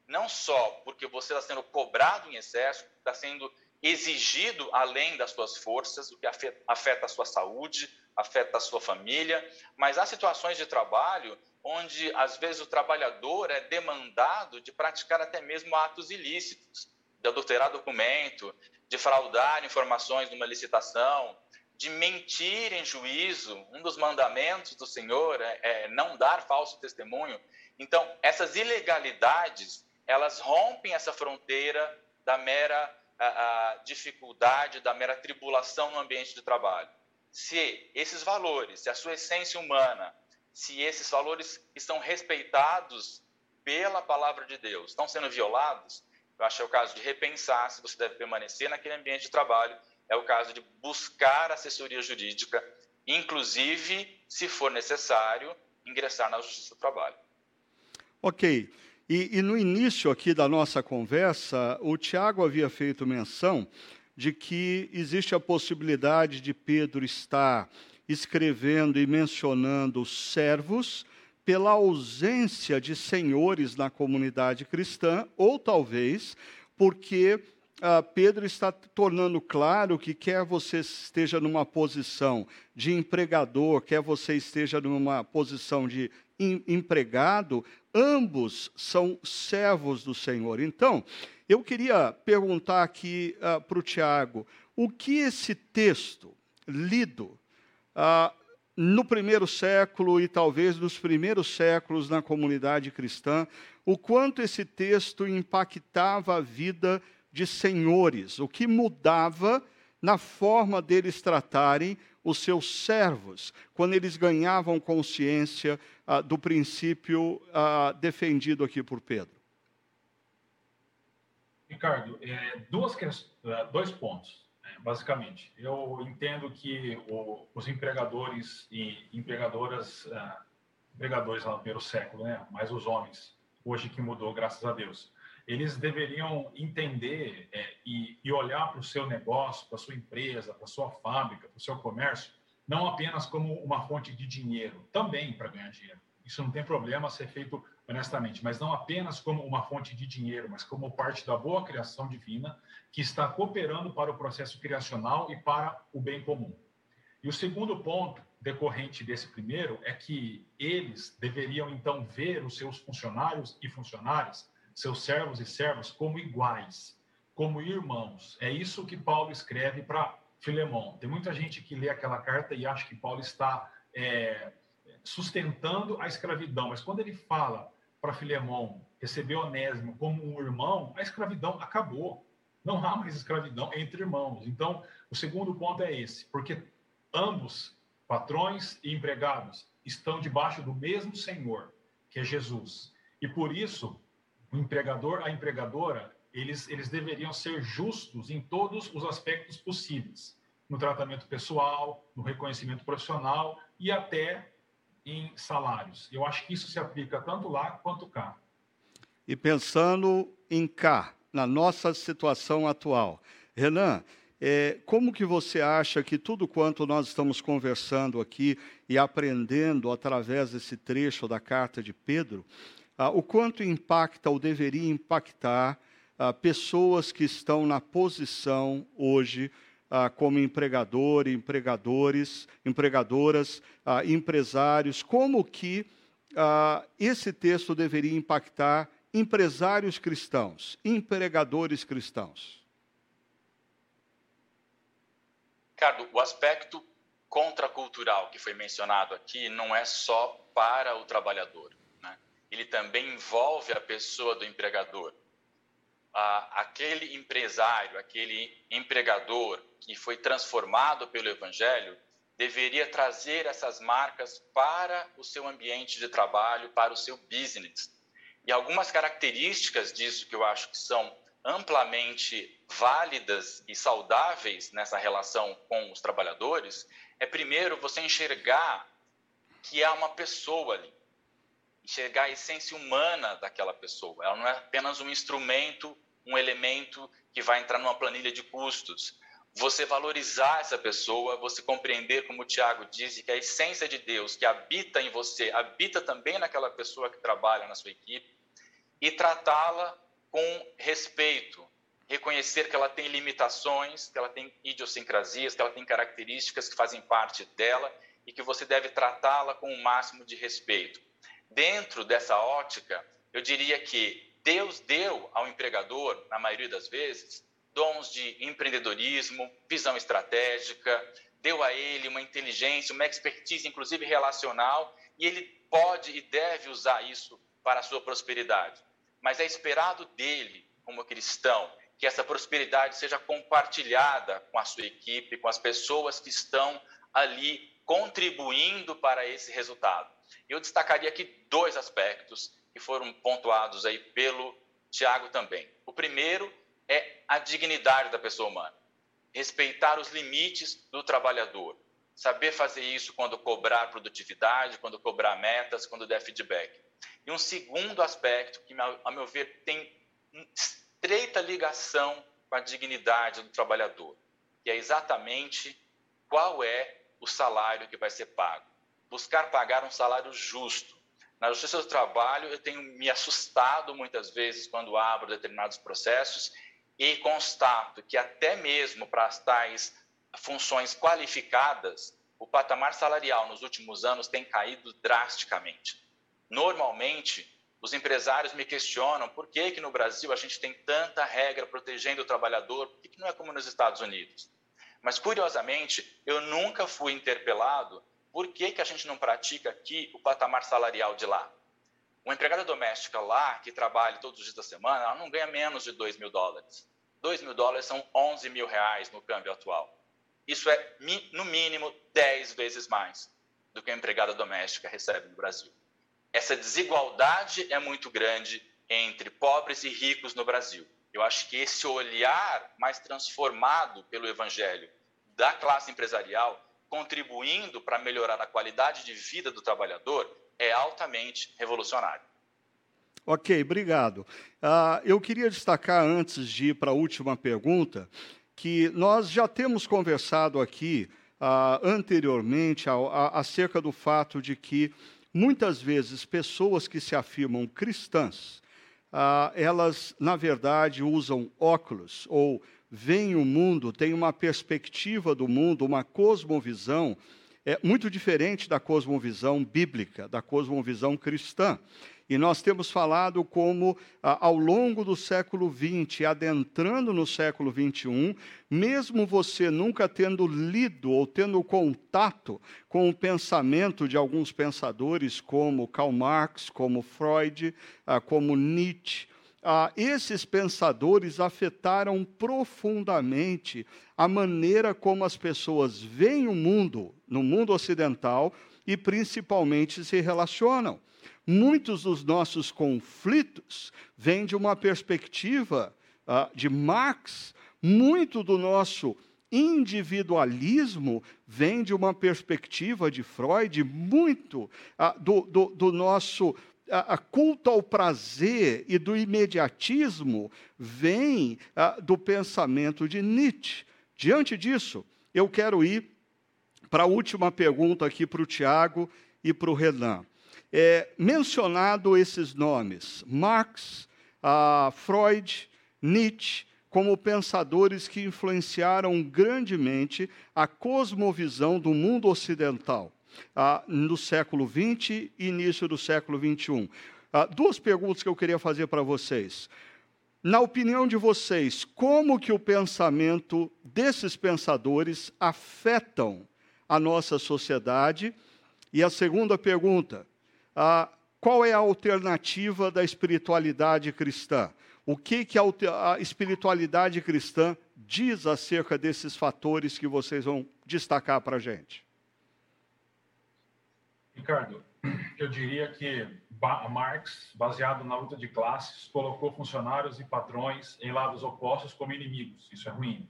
Não só porque você está sendo cobrado em excesso, está sendo exigido além das suas forças, o que afeta a sua saúde, afeta a sua família, mas há situações de trabalho onde às vezes o trabalhador é demandado de praticar até mesmo atos ilícitos, de adulterar documento, de fraudar informações numa licitação, de mentir em juízo. Um dos mandamentos do Senhor é, é não dar falso testemunho. Então, essas ilegalidades, elas rompem essa fronteira da mera a, a dificuldade, da mera tribulação no ambiente de trabalho. Se esses valores, se a sua essência humana, se esses valores estão respeitados pela palavra de Deus, estão sendo violados, eu acho que é o caso de repensar se você deve permanecer naquele ambiente de trabalho é o caso de buscar assessoria jurídica, inclusive, se for necessário, ingressar na Justiça do Trabalho. Ok. E, e, no início aqui da nossa conversa, o Tiago havia feito menção de que existe a possibilidade de Pedro estar escrevendo e mencionando servos pela ausência de senhores na comunidade cristã, ou talvez porque ah, Pedro está tornando claro que quer você esteja numa posição de empregador, quer você esteja numa posição de em, empregado, ambos são servos do Senhor. Então, eu queria perguntar aqui ah, para o Tiago, o que esse texto lido ah, no primeiro século e talvez nos primeiros séculos na comunidade cristã, o quanto esse texto impactava a vida de senhores, o que mudava na forma deles tratarem os seus servos, quando eles ganhavam consciência ah, do princípio ah, defendido aqui por Pedro. Ricardo, é, duas, dois pontos basicamente. Eu entendo que o, os empregadores e empregadoras, uh, empregadores lá no primeiro século, né, mais os homens, hoje que mudou, graças a Deus, eles deveriam entender é, e, e, olhar para o seu negócio, para a sua empresa, para a sua fábrica, para o seu comércio, não apenas como uma fonte de dinheiro, também para ganhar dinheiro. Isso não tem problema ser feito honestamente, mas não apenas como uma fonte de dinheiro, mas como parte da boa criação divina que está cooperando para o processo criacional e para o bem comum. E o segundo ponto decorrente desse primeiro é que eles deveriam então ver os seus funcionários e funcionárias, seus servos e servas como iguais, como irmãos. É isso que Paulo escreve para Filemão. Tem muita gente que lê aquela carta e acha que Paulo está é, sustentando a escravidão, mas quando ele fala para Filemão receber Onésimo como um irmão, a escravidão acabou. Não há mais escravidão entre irmãos. Então, o segundo ponto é esse, porque ambos, patrões e empregados, estão debaixo do mesmo Senhor, que é Jesus. E por isso, o empregador, a empregadora, eles, eles deveriam ser justos em todos os aspectos possíveis, no tratamento pessoal, no reconhecimento profissional e até em salários. Eu acho que isso se aplica tanto lá quanto cá. E pensando em cá, na nossa situação atual, Renan, é, como que você acha que tudo quanto nós estamos conversando aqui e aprendendo através desse trecho da carta de Pedro, ah, o quanto impacta ou deveria impactar ah, pessoas que estão na posição hoje ah, como empregador, empregadores, empregadoras, ah, empresários, como que ah, esse texto deveria impactar empresários cristãos, empregadores cristãos? Ricardo, o aspecto contracultural que foi mencionado aqui não é só para o trabalhador? Ele também envolve a pessoa do empregador aquele empresário, aquele empregador que foi transformado pelo Evangelho, deveria trazer essas marcas para o seu ambiente de trabalho, para o seu business. E algumas características disso que eu acho que são amplamente válidas e saudáveis nessa relação com os trabalhadores é, primeiro, você enxergar que há uma pessoa ali, enxergar a essência humana daquela pessoa. Ela não é apenas um instrumento um elemento que vai entrar numa planilha de custos. Você valorizar essa pessoa, você compreender, como o Tiago disse, que a essência de Deus que habita em você, habita também naquela pessoa que trabalha na sua equipe, e tratá-la com respeito, reconhecer que ela tem limitações, que ela tem idiosincrasias, que ela tem características que fazem parte dela e que você deve tratá-la com o máximo de respeito. Dentro dessa ótica, eu diria que Deus deu ao empregador, na maioria das vezes, dons de empreendedorismo, visão estratégica, deu a ele uma inteligência, uma expertise, inclusive relacional, e ele pode e deve usar isso para a sua prosperidade. Mas é esperado dele, como cristão, que essa prosperidade seja compartilhada com a sua equipe, com as pessoas que estão ali contribuindo para esse resultado. Eu destacaria aqui dois aspectos que foram pontuados aí pelo Tiago também. O primeiro é a dignidade da pessoa humana, respeitar os limites do trabalhador, saber fazer isso quando cobrar produtividade, quando cobrar metas, quando der feedback. E um segundo aspecto que, a meu ver, tem estreita ligação com a dignidade do trabalhador, que é exatamente qual é o salário que vai ser pago. Buscar pagar um salário justo. Na Justiça do Trabalho, eu tenho me assustado muitas vezes quando abro determinados processos e constato que até mesmo para as tais funções qualificadas, o patamar salarial nos últimos anos tem caído drasticamente. Normalmente, os empresários me questionam por que, que no Brasil a gente tem tanta regra protegendo o trabalhador, por que, que não é como nos Estados Unidos? Mas, curiosamente, eu nunca fui interpelado por que, que a gente não pratica aqui o patamar salarial de lá. Uma empregada doméstica lá, que trabalha todos os dias da semana, ela não ganha menos de 2 mil dólares. 2 mil dólares são 11 mil reais no câmbio atual. Isso é, no mínimo, 10 vezes mais do que a empregada doméstica recebe no Brasil. Essa desigualdade é muito grande entre pobres e ricos no Brasil. Eu acho que esse olhar mais transformado pelo Evangelho da classe empresarial, contribuindo para melhorar a qualidade de vida do trabalhador, é altamente revolucionário. Ok, obrigado. Uh, eu queria destacar, antes de ir para a última pergunta, que nós já temos conversado aqui uh, anteriormente a, acerca do fato de que muitas vezes pessoas que se afirmam cristãs, uh, elas, na verdade, usam óculos ou veem o mundo, têm uma perspectiva do mundo, uma cosmovisão é muito diferente da cosmovisão bíblica, da cosmovisão cristã. E nós temos falado como, ao longo do século XX, adentrando no século XXI, mesmo você nunca tendo lido ou tendo contato com o pensamento de alguns pensadores como Karl Marx, como Freud, como Nietzsche, ah, esses pensadores afetaram profundamente a maneira como as pessoas veem o mundo, no mundo ocidental, e principalmente se relacionam. Muitos dos nossos conflitos vêm de uma perspectiva uh, de Marx, muito do nosso individualismo vem de uma perspectiva de Freud, muito uh, do, do, do, nosso uh, culto ao prazer e do imediatismo vem do pensamento de Nietzsche. Diante disso, eu quero ir para a última pergunta aqui para o Tiago e para o Renan é, mencionado esses nomes, Marx, Freud, Nietzsche, como pensadores que influenciaram grandemente a cosmovisão do mundo ocidental ah, no século XX e início do século XXI. Ah, duas perguntas que eu queria fazer para vocês. Na opinião de vocês, como que o pensamento desses pensadores afetam a nossa sociedade? E a segunda pergunta, ah, qual é a alternativa da espiritualidade cristã? O que, que a, a espiritualidade cristã diz acerca desses fatores que vocês vão destacar para a gente? Ricardo, eu diria que Marx, baseado na luta de classes, colocou funcionários e patrões em lados opostos como inimigos. Isso é ruim.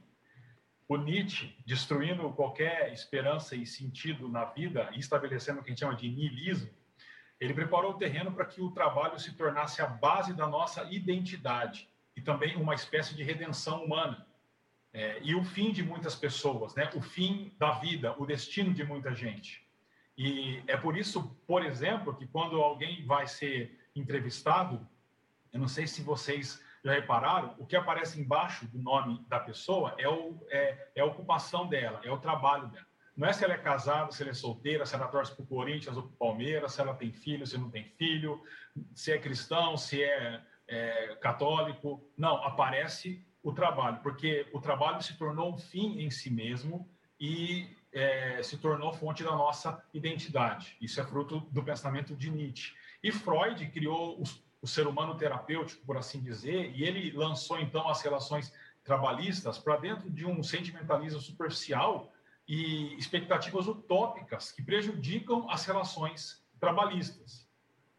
O Nietzsche, destruindo qualquer esperança e sentido na vida estabelecendo o que a gente chama de niilismo, ele preparou o terreno para que o trabalho se tornasse a base da nossa identidade e também uma espécie de redenção humana. É, e o fim de muitas pessoas, né? o fim da vida, o destino de muita gente. E é por isso, por exemplo, que quando alguém vai ser entrevistado, eu não sei se vocês já repararam, o que aparece embaixo do nome da pessoa é, o, é, é a ocupação dela, é o trabalho dela. Não é se ela é casada, se ela é solteira, se ela torce para o Corinthians ou para o Palmeiras, se ela tem filho, se não tem filho, se é cristão, se é, é católico. Não, aparece o trabalho, porque o trabalho se tornou um fim em si mesmo e é, se tornou fonte da nossa identidade. Isso é fruto do pensamento de Nietzsche. E Freud criou o ser humano terapêutico, por assim dizer, e ele lançou então as relações trabalhistas para dentro de um sentimentalismo superficial e expectativas utópicas que prejudicam as relações trabalhistas.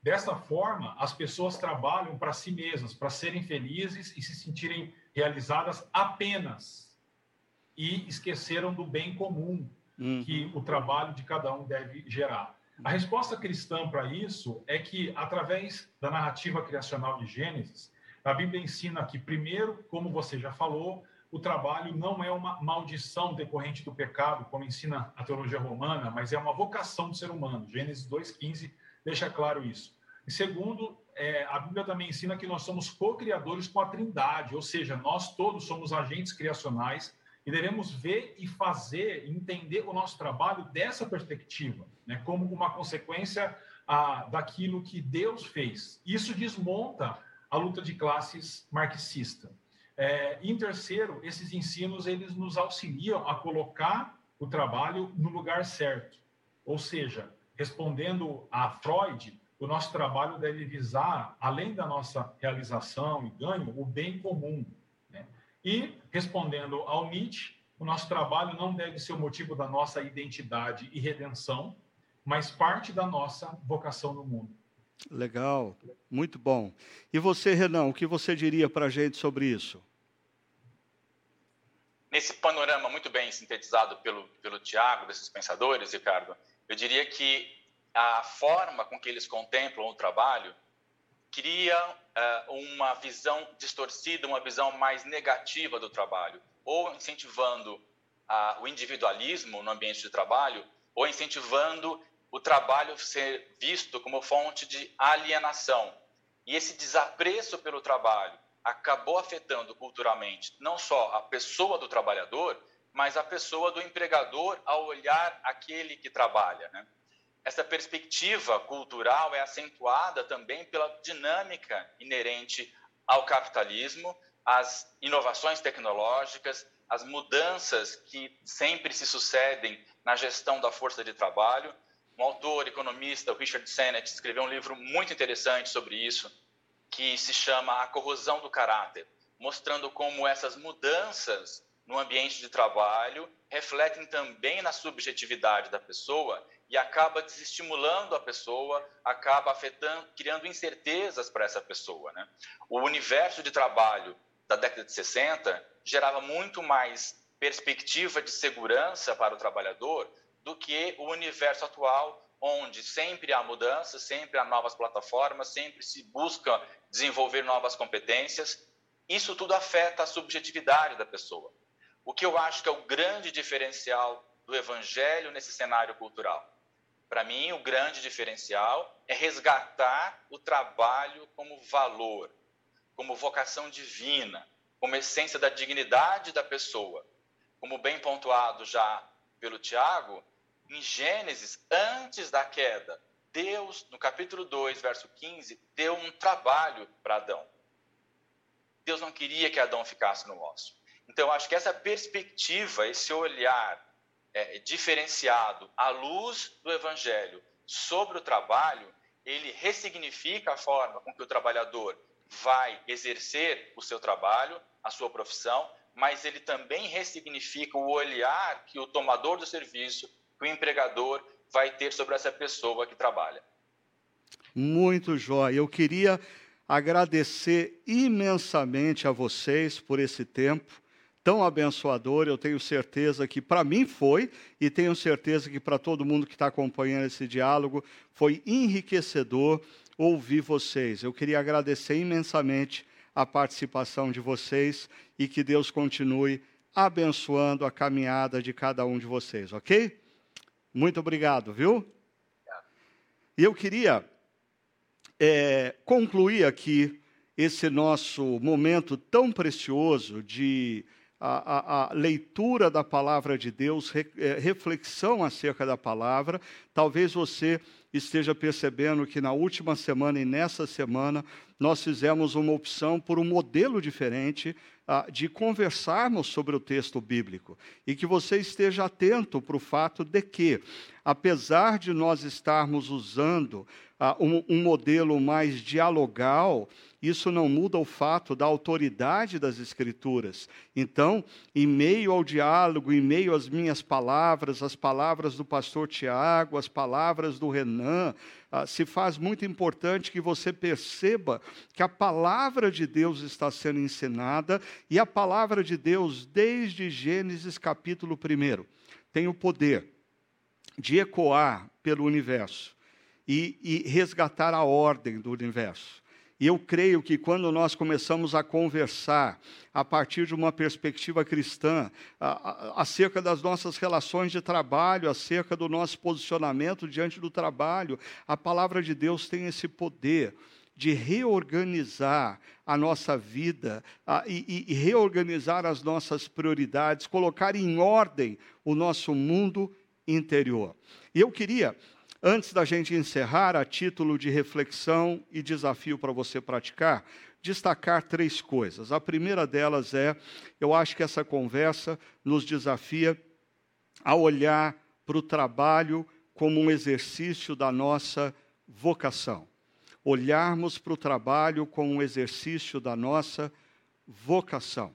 Dessa forma, as pessoas trabalham para si mesmas, para serem felizes e se sentirem realizadas apenas. E esqueceram do bem comum uhum. que o trabalho de cada um deve gerar. A resposta cristã para isso é que, através da narrativa criacional de Gênesis, a Bíblia ensina que, primeiro, como você já falou, o trabalho não é uma maldição decorrente do pecado, como ensina a teologia romana, mas é uma vocação do ser humano. Gênesis 2,15 deixa claro isso. E segundo, é, a Bíblia também ensina que nós somos co-criadores com a Trindade, ou seja, nós todos somos agentes criacionais e devemos ver e fazer, entender o nosso trabalho dessa perspectiva, né, como uma consequência ah, daquilo que Deus fez. Isso desmonta a luta de classes marxista. É, em terceiro, esses ensinos eles nos auxiliam a colocar o trabalho no lugar certo, ou seja, respondendo a Freud, o nosso trabalho deve visar, além da nossa realização e ganho, o bem comum. E, respondendo ao Nietzsche, o nosso trabalho não deve ser o motivo da nossa identidade e redenção, mas parte da nossa vocação no mundo. Legal, muito bom. E você, Renan, o que você diria para a gente sobre isso? Nesse panorama muito bem sintetizado pelo, pelo Tiago, desses pensadores, Ricardo, eu diria que a forma com que eles contemplam o trabalho cria uh, uma visão distorcida, uma visão mais negativa do trabalho, ou incentivando uh, o individualismo no ambiente de trabalho, ou incentivando o trabalho ser visto como fonte de alienação. E esse desapreço pelo trabalho acabou afetando culturalmente não só a pessoa do trabalhador, mas a pessoa do empregador ao olhar aquele que trabalha. Né? Essa perspectiva cultural é acentuada também pela dinâmica inerente ao capitalismo, às inovações tecnológicas, às mudanças que sempre se sucedem na gestão da força de trabalho. Um autor, economista, Richard Sennett, escreveu um livro muito interessante sobre isso, que se chama A Corrosão do Caráter, mostrando como essas mudanças no ambiente de trabalho refletem também na subjetividade da pessoa e acaba desestimulando a pessoa, acaba afetando, criando incertezas para essa pessoa. Né? O universo de trabalho da década de 60 gerava muito mais perspectiva de segurança para o trabalhador do que o universo atual, onde sempre há mudanças, sempre há novas plataformas, sempre se busca desenvolver novas competências. Isso tudo afeta a subjetividade da pessoa. O que eu acho que é o grande diferencial do evangelho nesse cenário cultural. Para mim, o grande diferencial é resgatar o trabalho como valor, como vocação divina, como essência da dignidade da pessoa. Como bem pontuado já pelo Tiago, em Gênesis, antes da queda, Deus, no capítulo 2, verso 15, deu um trabalho para Adão. Deus não queria que Adão ficasse no osso. Então, acho que essa perspectiva, esse olhar é, diferenciado à luz do Evangelho sobre o trabalho, ele ressignifica a forma com que o trabalhador vai exercer o seu trabalho, a sua profissão, mas ele também ressignifica o olhar que o tomador do serviço, que o empregador vai ter sobre essa pessoa que trabalha. Muito jóia. Eu queria agradecer imensamente a vocês por esse tempo tão abençoador. Eu tenho certeza que para mim foi, e tenho certeza que para todo mundo que está acompanhando esse diálogo foi enriquecedor ouvir vocês. Eu queria agradecer imensamente a participação de vocês e que Deus continue abençoando a caminhada de cada um de vocês, ok? Muito obrigado, viu? E eu queria é, concluir aqui esse nosso momento tão precioso de a, a, a, leitura da palavra de Deus, re, é, reflexão acerca da palavra. Talvez você esteja percebendo que na última semana e nessa semana nós fizemos uma opção por um modelo diferente uh, de conversarmos sobre o texto bíblico. E que você esteja atento para o fato de que, apesar de nós estarmos usando uh, um, um modelo mais dialogal, isso não muda o fato da autoridade das Escrituras. Então, em meio ao diálogo, em meio às minhas palavras, as palavras do pastor Tiago, as palavras do Renan, ah, se faz muito importante que você perceba que a palavra de Deus está sendo ensinada e a palavra de Deus, desde Gênesis capítulo 1, tem o poder de ecoar pelo universo e, e resgatar a ordem do universo E eu creio que quando nós começamos a conversar a partir de uma perspectiva cristã, acerca das nossas relações de trabalho, acerca do nosso posicionamento diante do trabalho, a palavra de Deus tem esse poder de reorganizar a nossa vida e, e reorganizar as nossas prioridades, colocar em ordem o nosso mundo interior. E eu queria Antes da gente encerrar, a título de reflexão e desafio para você praticar, destacar três coisas. A primeira delas é: eu acho que essa conversa nos desafia a olhar para o trabalho como um exercício da nossa vocação. Olharmos para o trabalho como um exercício da nossa vocação.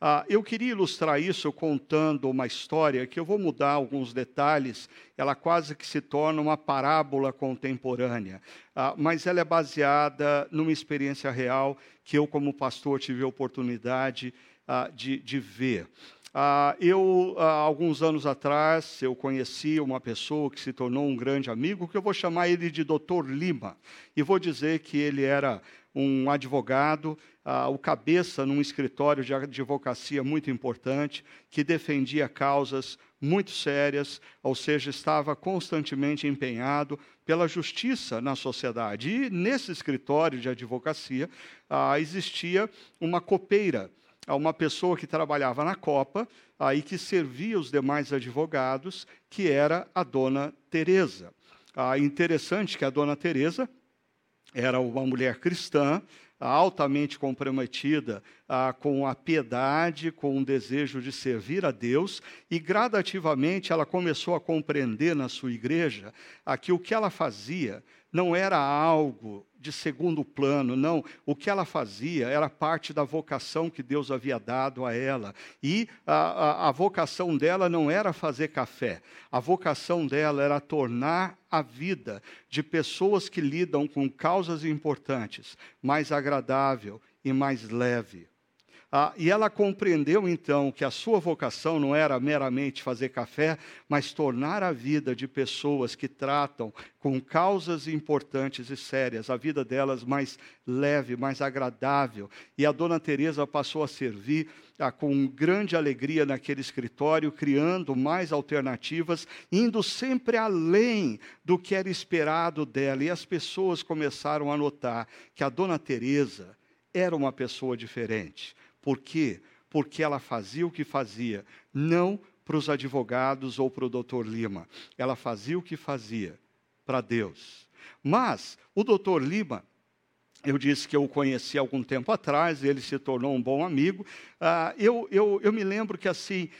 Ah, eu queria ilustrar isso contando uma história que eu vou mudar alguns detalhes, ela quase que se torna uma parábola contemporânea, ah, mas ela é baseada numa experiência real que eu, como pastor, tive a oportunidade ah, de, de ver. Ah, eu, há alguns anos atrás, eu conheci uma pessoa que se tornou um grande amigo, que eu vou chamar ele de Dr. Lima, e vou dizer que ele era um advogado, ah, o cabeça num escritório de advocacia muito importante, que defendia causas muito sérias, ou seja, estava constantemente empenhado pela justiça na sociedade. E nesse escritório de advocacia ah, existia uma copeira, uma pessoa que trabalhava na Copa aí que servia os demais advogados, que era a dona Teresa. Ah, interessante que a dona Teresa era uma mulher cristã, altamente comprometida ah, com a piedade, com o desejo de servir a Deus, e gradativamente ela começou a compreender na sua igreja ah, que o que ela fazia não era algo de segundo plano, não. O que ela fazia era parte da vocação que Deus havia dado a ela. E a, a, a vocação dela não era fazer café, a vocação dela era tornar a vida de pessoas que lidam com causas importantes mais agradável e mais leve. Ah, e ela compreendeu então que a sua vocação não era meramente fazer café, mas tornar a vida de pessoas que tratam com causas importantes e sérias, a vida delas mais leve, mais agradável. E a dona Teresa passou a servir ah, com grande alegria naquele escritório, criando mais alternativas, indo sempre além do que era esperado dela. E as pessoas começaram a notar que a dona Teresa era uma pessoa diferente por quê? Porque ela fazia o que fazia, não para os advogados ou para o doutor Lima. Ela fazia o que fazia para Deus. Mas o doutor Lima, eu disse que eu o conheci algum tempo atrás, ele se tornou um bom amigo. Ah, eu, eu, eu me lembro que assim.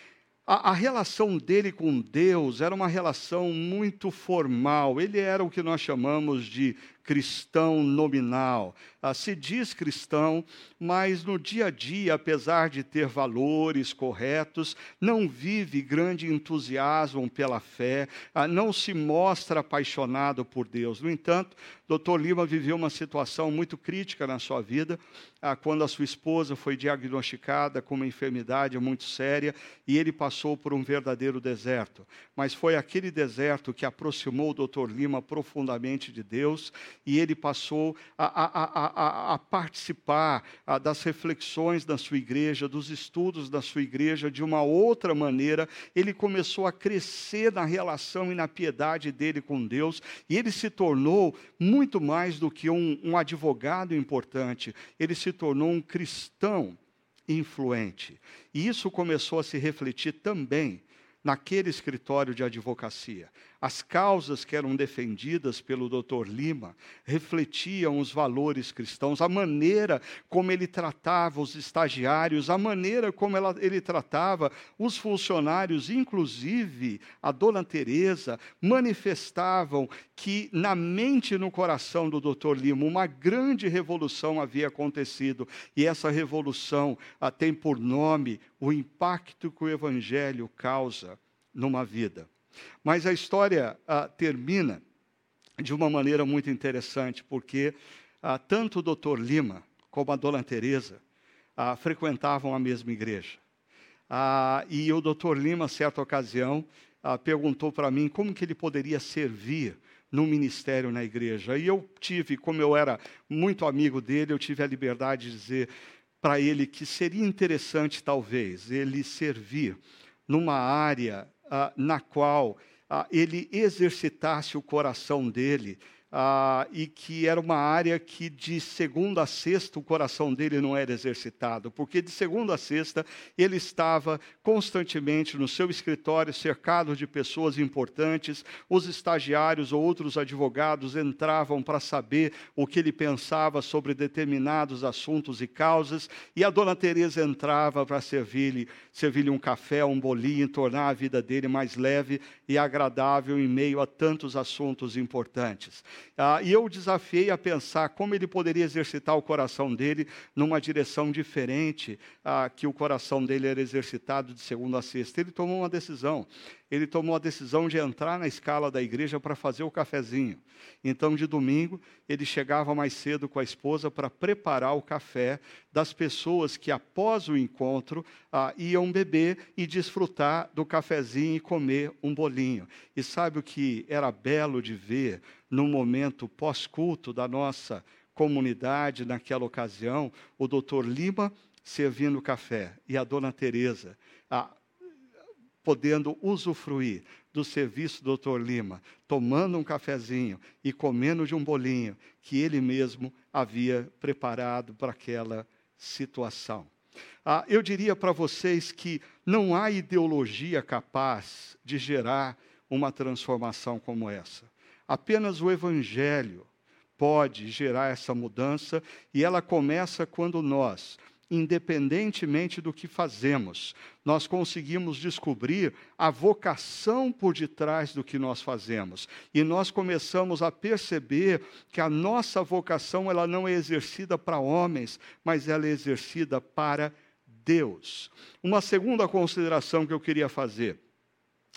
A, a, relação dele com Deus era uma relação muito formal. Ele era o que nós chamamos de cristão nominal. Ah, se diz cristão, mas no dia a dia, apesar de ter valores corretos, não vive grande entusiasmo pela fé, ah, não se mostra apaixonado por Deus. No entanto, Dr. Lima viveu uma situação muito crítica na sua vida, ah, quando a sua esposa foi diagnosticada com uma enfermidade muito séria e ele passou por um verdadeiro deserto. Mas foi aquele deserto que aproximou o Dr. Lima profundamente de Deus e ele passou a, a, a, a participar das reflexões da sua igreja, dos estudos da sua igreja de uma outra maneira. Ele começou a crescer na relação e na piedade dele com Deus, e ele se tornou muito mais do que um, um advogado importante, ele se tornou um cristão influente. E isso começou a se refletir também naquele escritório de advocacia. As causas que eram defendidas pelo Dr. Lima refletiam os valores cristãos, a maneira como ele tratava os estagiários, a maneira como ela, ele tratava os funcionários, inclusive a dona Teresa, manifestavam que na mente e no coração do Dr. Lima uma grande revolução havia acontecido, e essa revolução ah, tem por nome o impacto que o evangelho causa numa vida. Mas a história ah, termina de uma maneira muito interessante, porque ah, tanto o doutor Lima como a dona Teresa ah, frequentavam a mesma igreja. Ah, e o doutor Lima, certa ocasião, ah, perguntou para mim como que ele poderia servir no ministério na igreja. E eu tive, como eu era muito amigo dele, eu tive a liberdade de dizer para ele que seria interessante, talvez, ele servir numa área ah, na qual ah, ele exercitasse o coração dele ah, e que era uma área que de segunda a sexta o coração dele não era exercitado, porque de segunda a sexta ele estava constantemente no seu escritório, cercado de pessoas importantes, os estagiários ou outros advogados entravam para saber o que ele pensava sobre determinados assuntos e causas, e a dona Teresa entrava para servir-lhe servir um café, um bolinho, tornar a vida dele mais leve e agradável em meio a tantos assuntos importantes. Ah, e eu o desafiei a pensar como ele poderia exercitar o coração dele numa direção diferente ah, que o coração dele era exercitado de segunda a sexta. Ele tomou uma decisão ele tomou a decisão de entrar na escala da igreja para fazer o cafezinho. Então, de domingo, ele chegava mais cedo com a esposa para preparar o café das pessoas que, após o encontro, ah, iam beber e desfrutar do cafezinho e comer um bolinho. E sabe o que era belo de ver no momento pós-culto da nossa comunidade naquela ocasião? O doutor Lima servindo café e a dona Teresa. Ah, podendo usufruir do serviço do Dr. Lima, tomando um cafezinho e comendo de um bolinho que ele mesmo havia preparado para aquela situação. Ah, eu diria para vocês que não há ideologia capaz de gerar uma transformação como essa. Apenas o Evangelho pode gerar essa mudança e ela começa quando nós independentemente do que fazemos, nós conseguimos descobrir a vocação por detrás do que nós fazemos. E nós começamos a perceber que a nossa vocação ela não é exercida para homens, mas ela é exercida para Deus. Uma segunda consideração que eu queria fazer: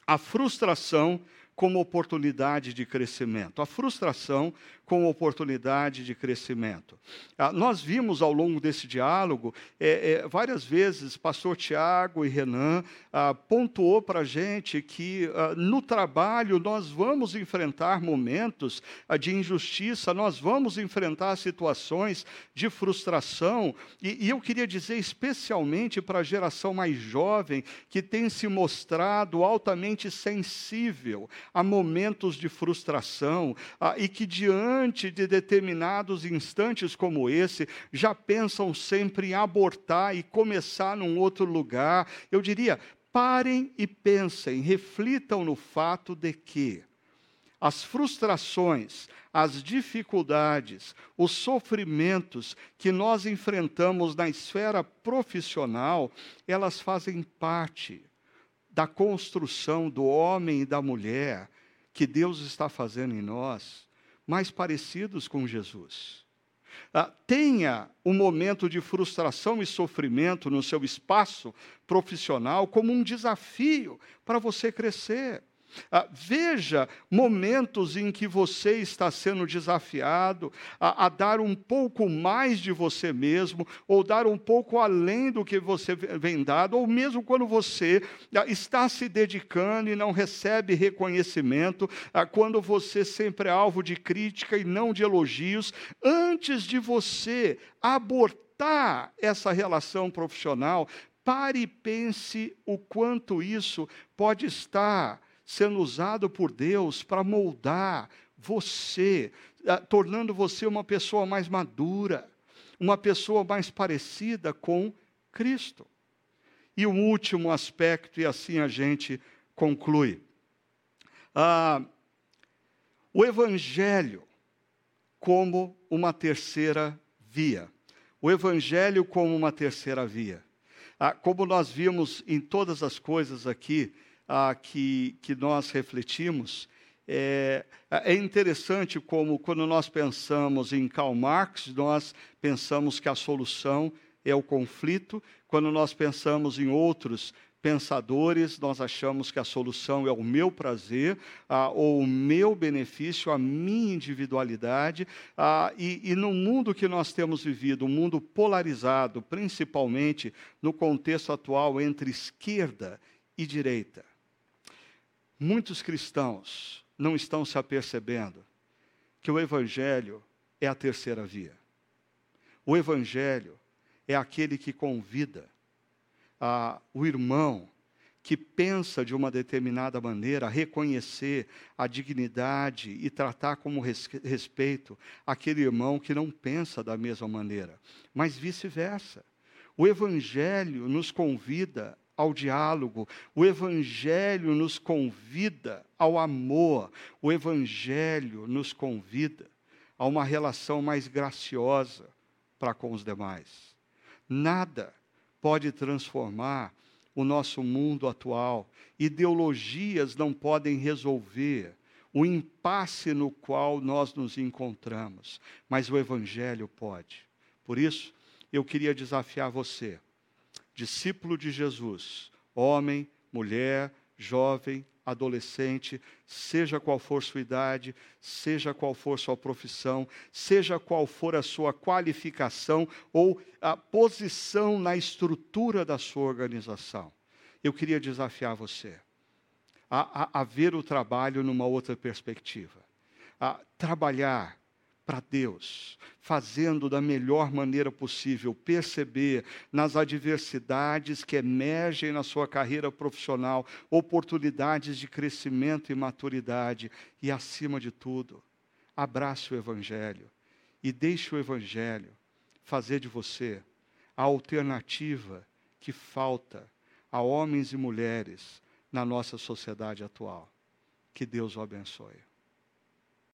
a frustração como oportunidade de crescimento. A frustração com oportunidade de crescimento. Ah, nós vimos ao longo desse diálogo, é, é, várias vezes, pastor Tiago e Renan ah, pontuou para a gente que ah, no trabalho nós vamos enfrentar momentos ah, de injustiça, nós vamos enfrentar situações de frustração, e, e eu queria dizer especialmente para a geração mais jovem, que tem se mostrado altamente sensível a momentos de frustração, ah, e que diante diante de determinados instantes como esse, já pensam sempre em abortar e começar num outro lugar. Eu diria, parem e pensem, reflitam no fato de que as frustrações, as dificuldades, os sofrimentos que nós enfrentamos na esfera profissional, elas fazem parte da construção do homem e da mulher que Deus está fazendo em nós mais parecidos com Jesus. Ah, tenha um momento de frustração e sofrimento no seu espaço profissional como um desafio para você crescer. Ah, veja momentos em que você está sendo desafiado a, a, dar um pouco mais de você mesmo, ou dar um pouco além do que você vem dado, ou mesmo quando você ah, está se dedicando e não recebe reconhecimento, ah, quando você sempre é alvo de crítica e não de elogios, antes de você abortar essa relação profissional, pare e pense o quanto isso pode estar sendo usado por Deus para moldar você, eh, tornando você uma pessoa mais madura, uma pessoa mais parecida com Cristo. E o último aspecto, e assim a gente conclui. Ah, o Evangelho como uma terceira via. O Evangelho como uma terceira via. Ah, como nós vimos em todas as coisas aqui, ah, que, que nós refletimos, é, é interessante como, quando nós pensamos em Karl Marx, nós pensamos que a solução é o conflito, quando nós pensamos em outros pensadores, nós achamos que a solução é o meu prazer, ah, ou o meu benefício, a minha individualidade. Ah, e, e no mundo que nós temos vivido, um mundo polarizado, principalmente no contexto atual entre esquerda e direita, Muitos cristãos não estão se apercebendo que o Evangelho é a terceira via. O Evangelho é aquele que convida a, o irmão que pensa de uma determinada maneira a reconhecer a dignidade e tratar como res, respeito aquele irmão que não pensa da mesma maneira, mas vice-versa. O Evangelho nos convida ao diálogo, o Evangelho nos convida ao amor, o Evangelho nos convida a uma relação mais graciosa para com os demais. Nada pode transformar o nosso mundo atual. Ideologias não podem resolver o impasse no qual nós nos encontramos, mas o Evangelho pode. Por isso, eu queria desafiar você, discípulo de Jesus, homem, mulher, jovem, adolescente, seja qual for sua idade, seja qual for sua profissão, seja qual for a sua qualificação ou a posição na estrutura da sua organização. Eu queria desafiar você a, a, a ver o trabalho numa outra perspectiva, a trabalhar para Deus, fazendo da melhor maneira possível, perceber nas adversidades que emergem na sua carreira profissional oportunidades de crescimento e maturidade e, acima de tudo, abrace o Evangelho e deixe o Evangelho fazer de você a alternativa que falta a homens e mulheres na nossa sociedade atual. Que Deus o abençoe.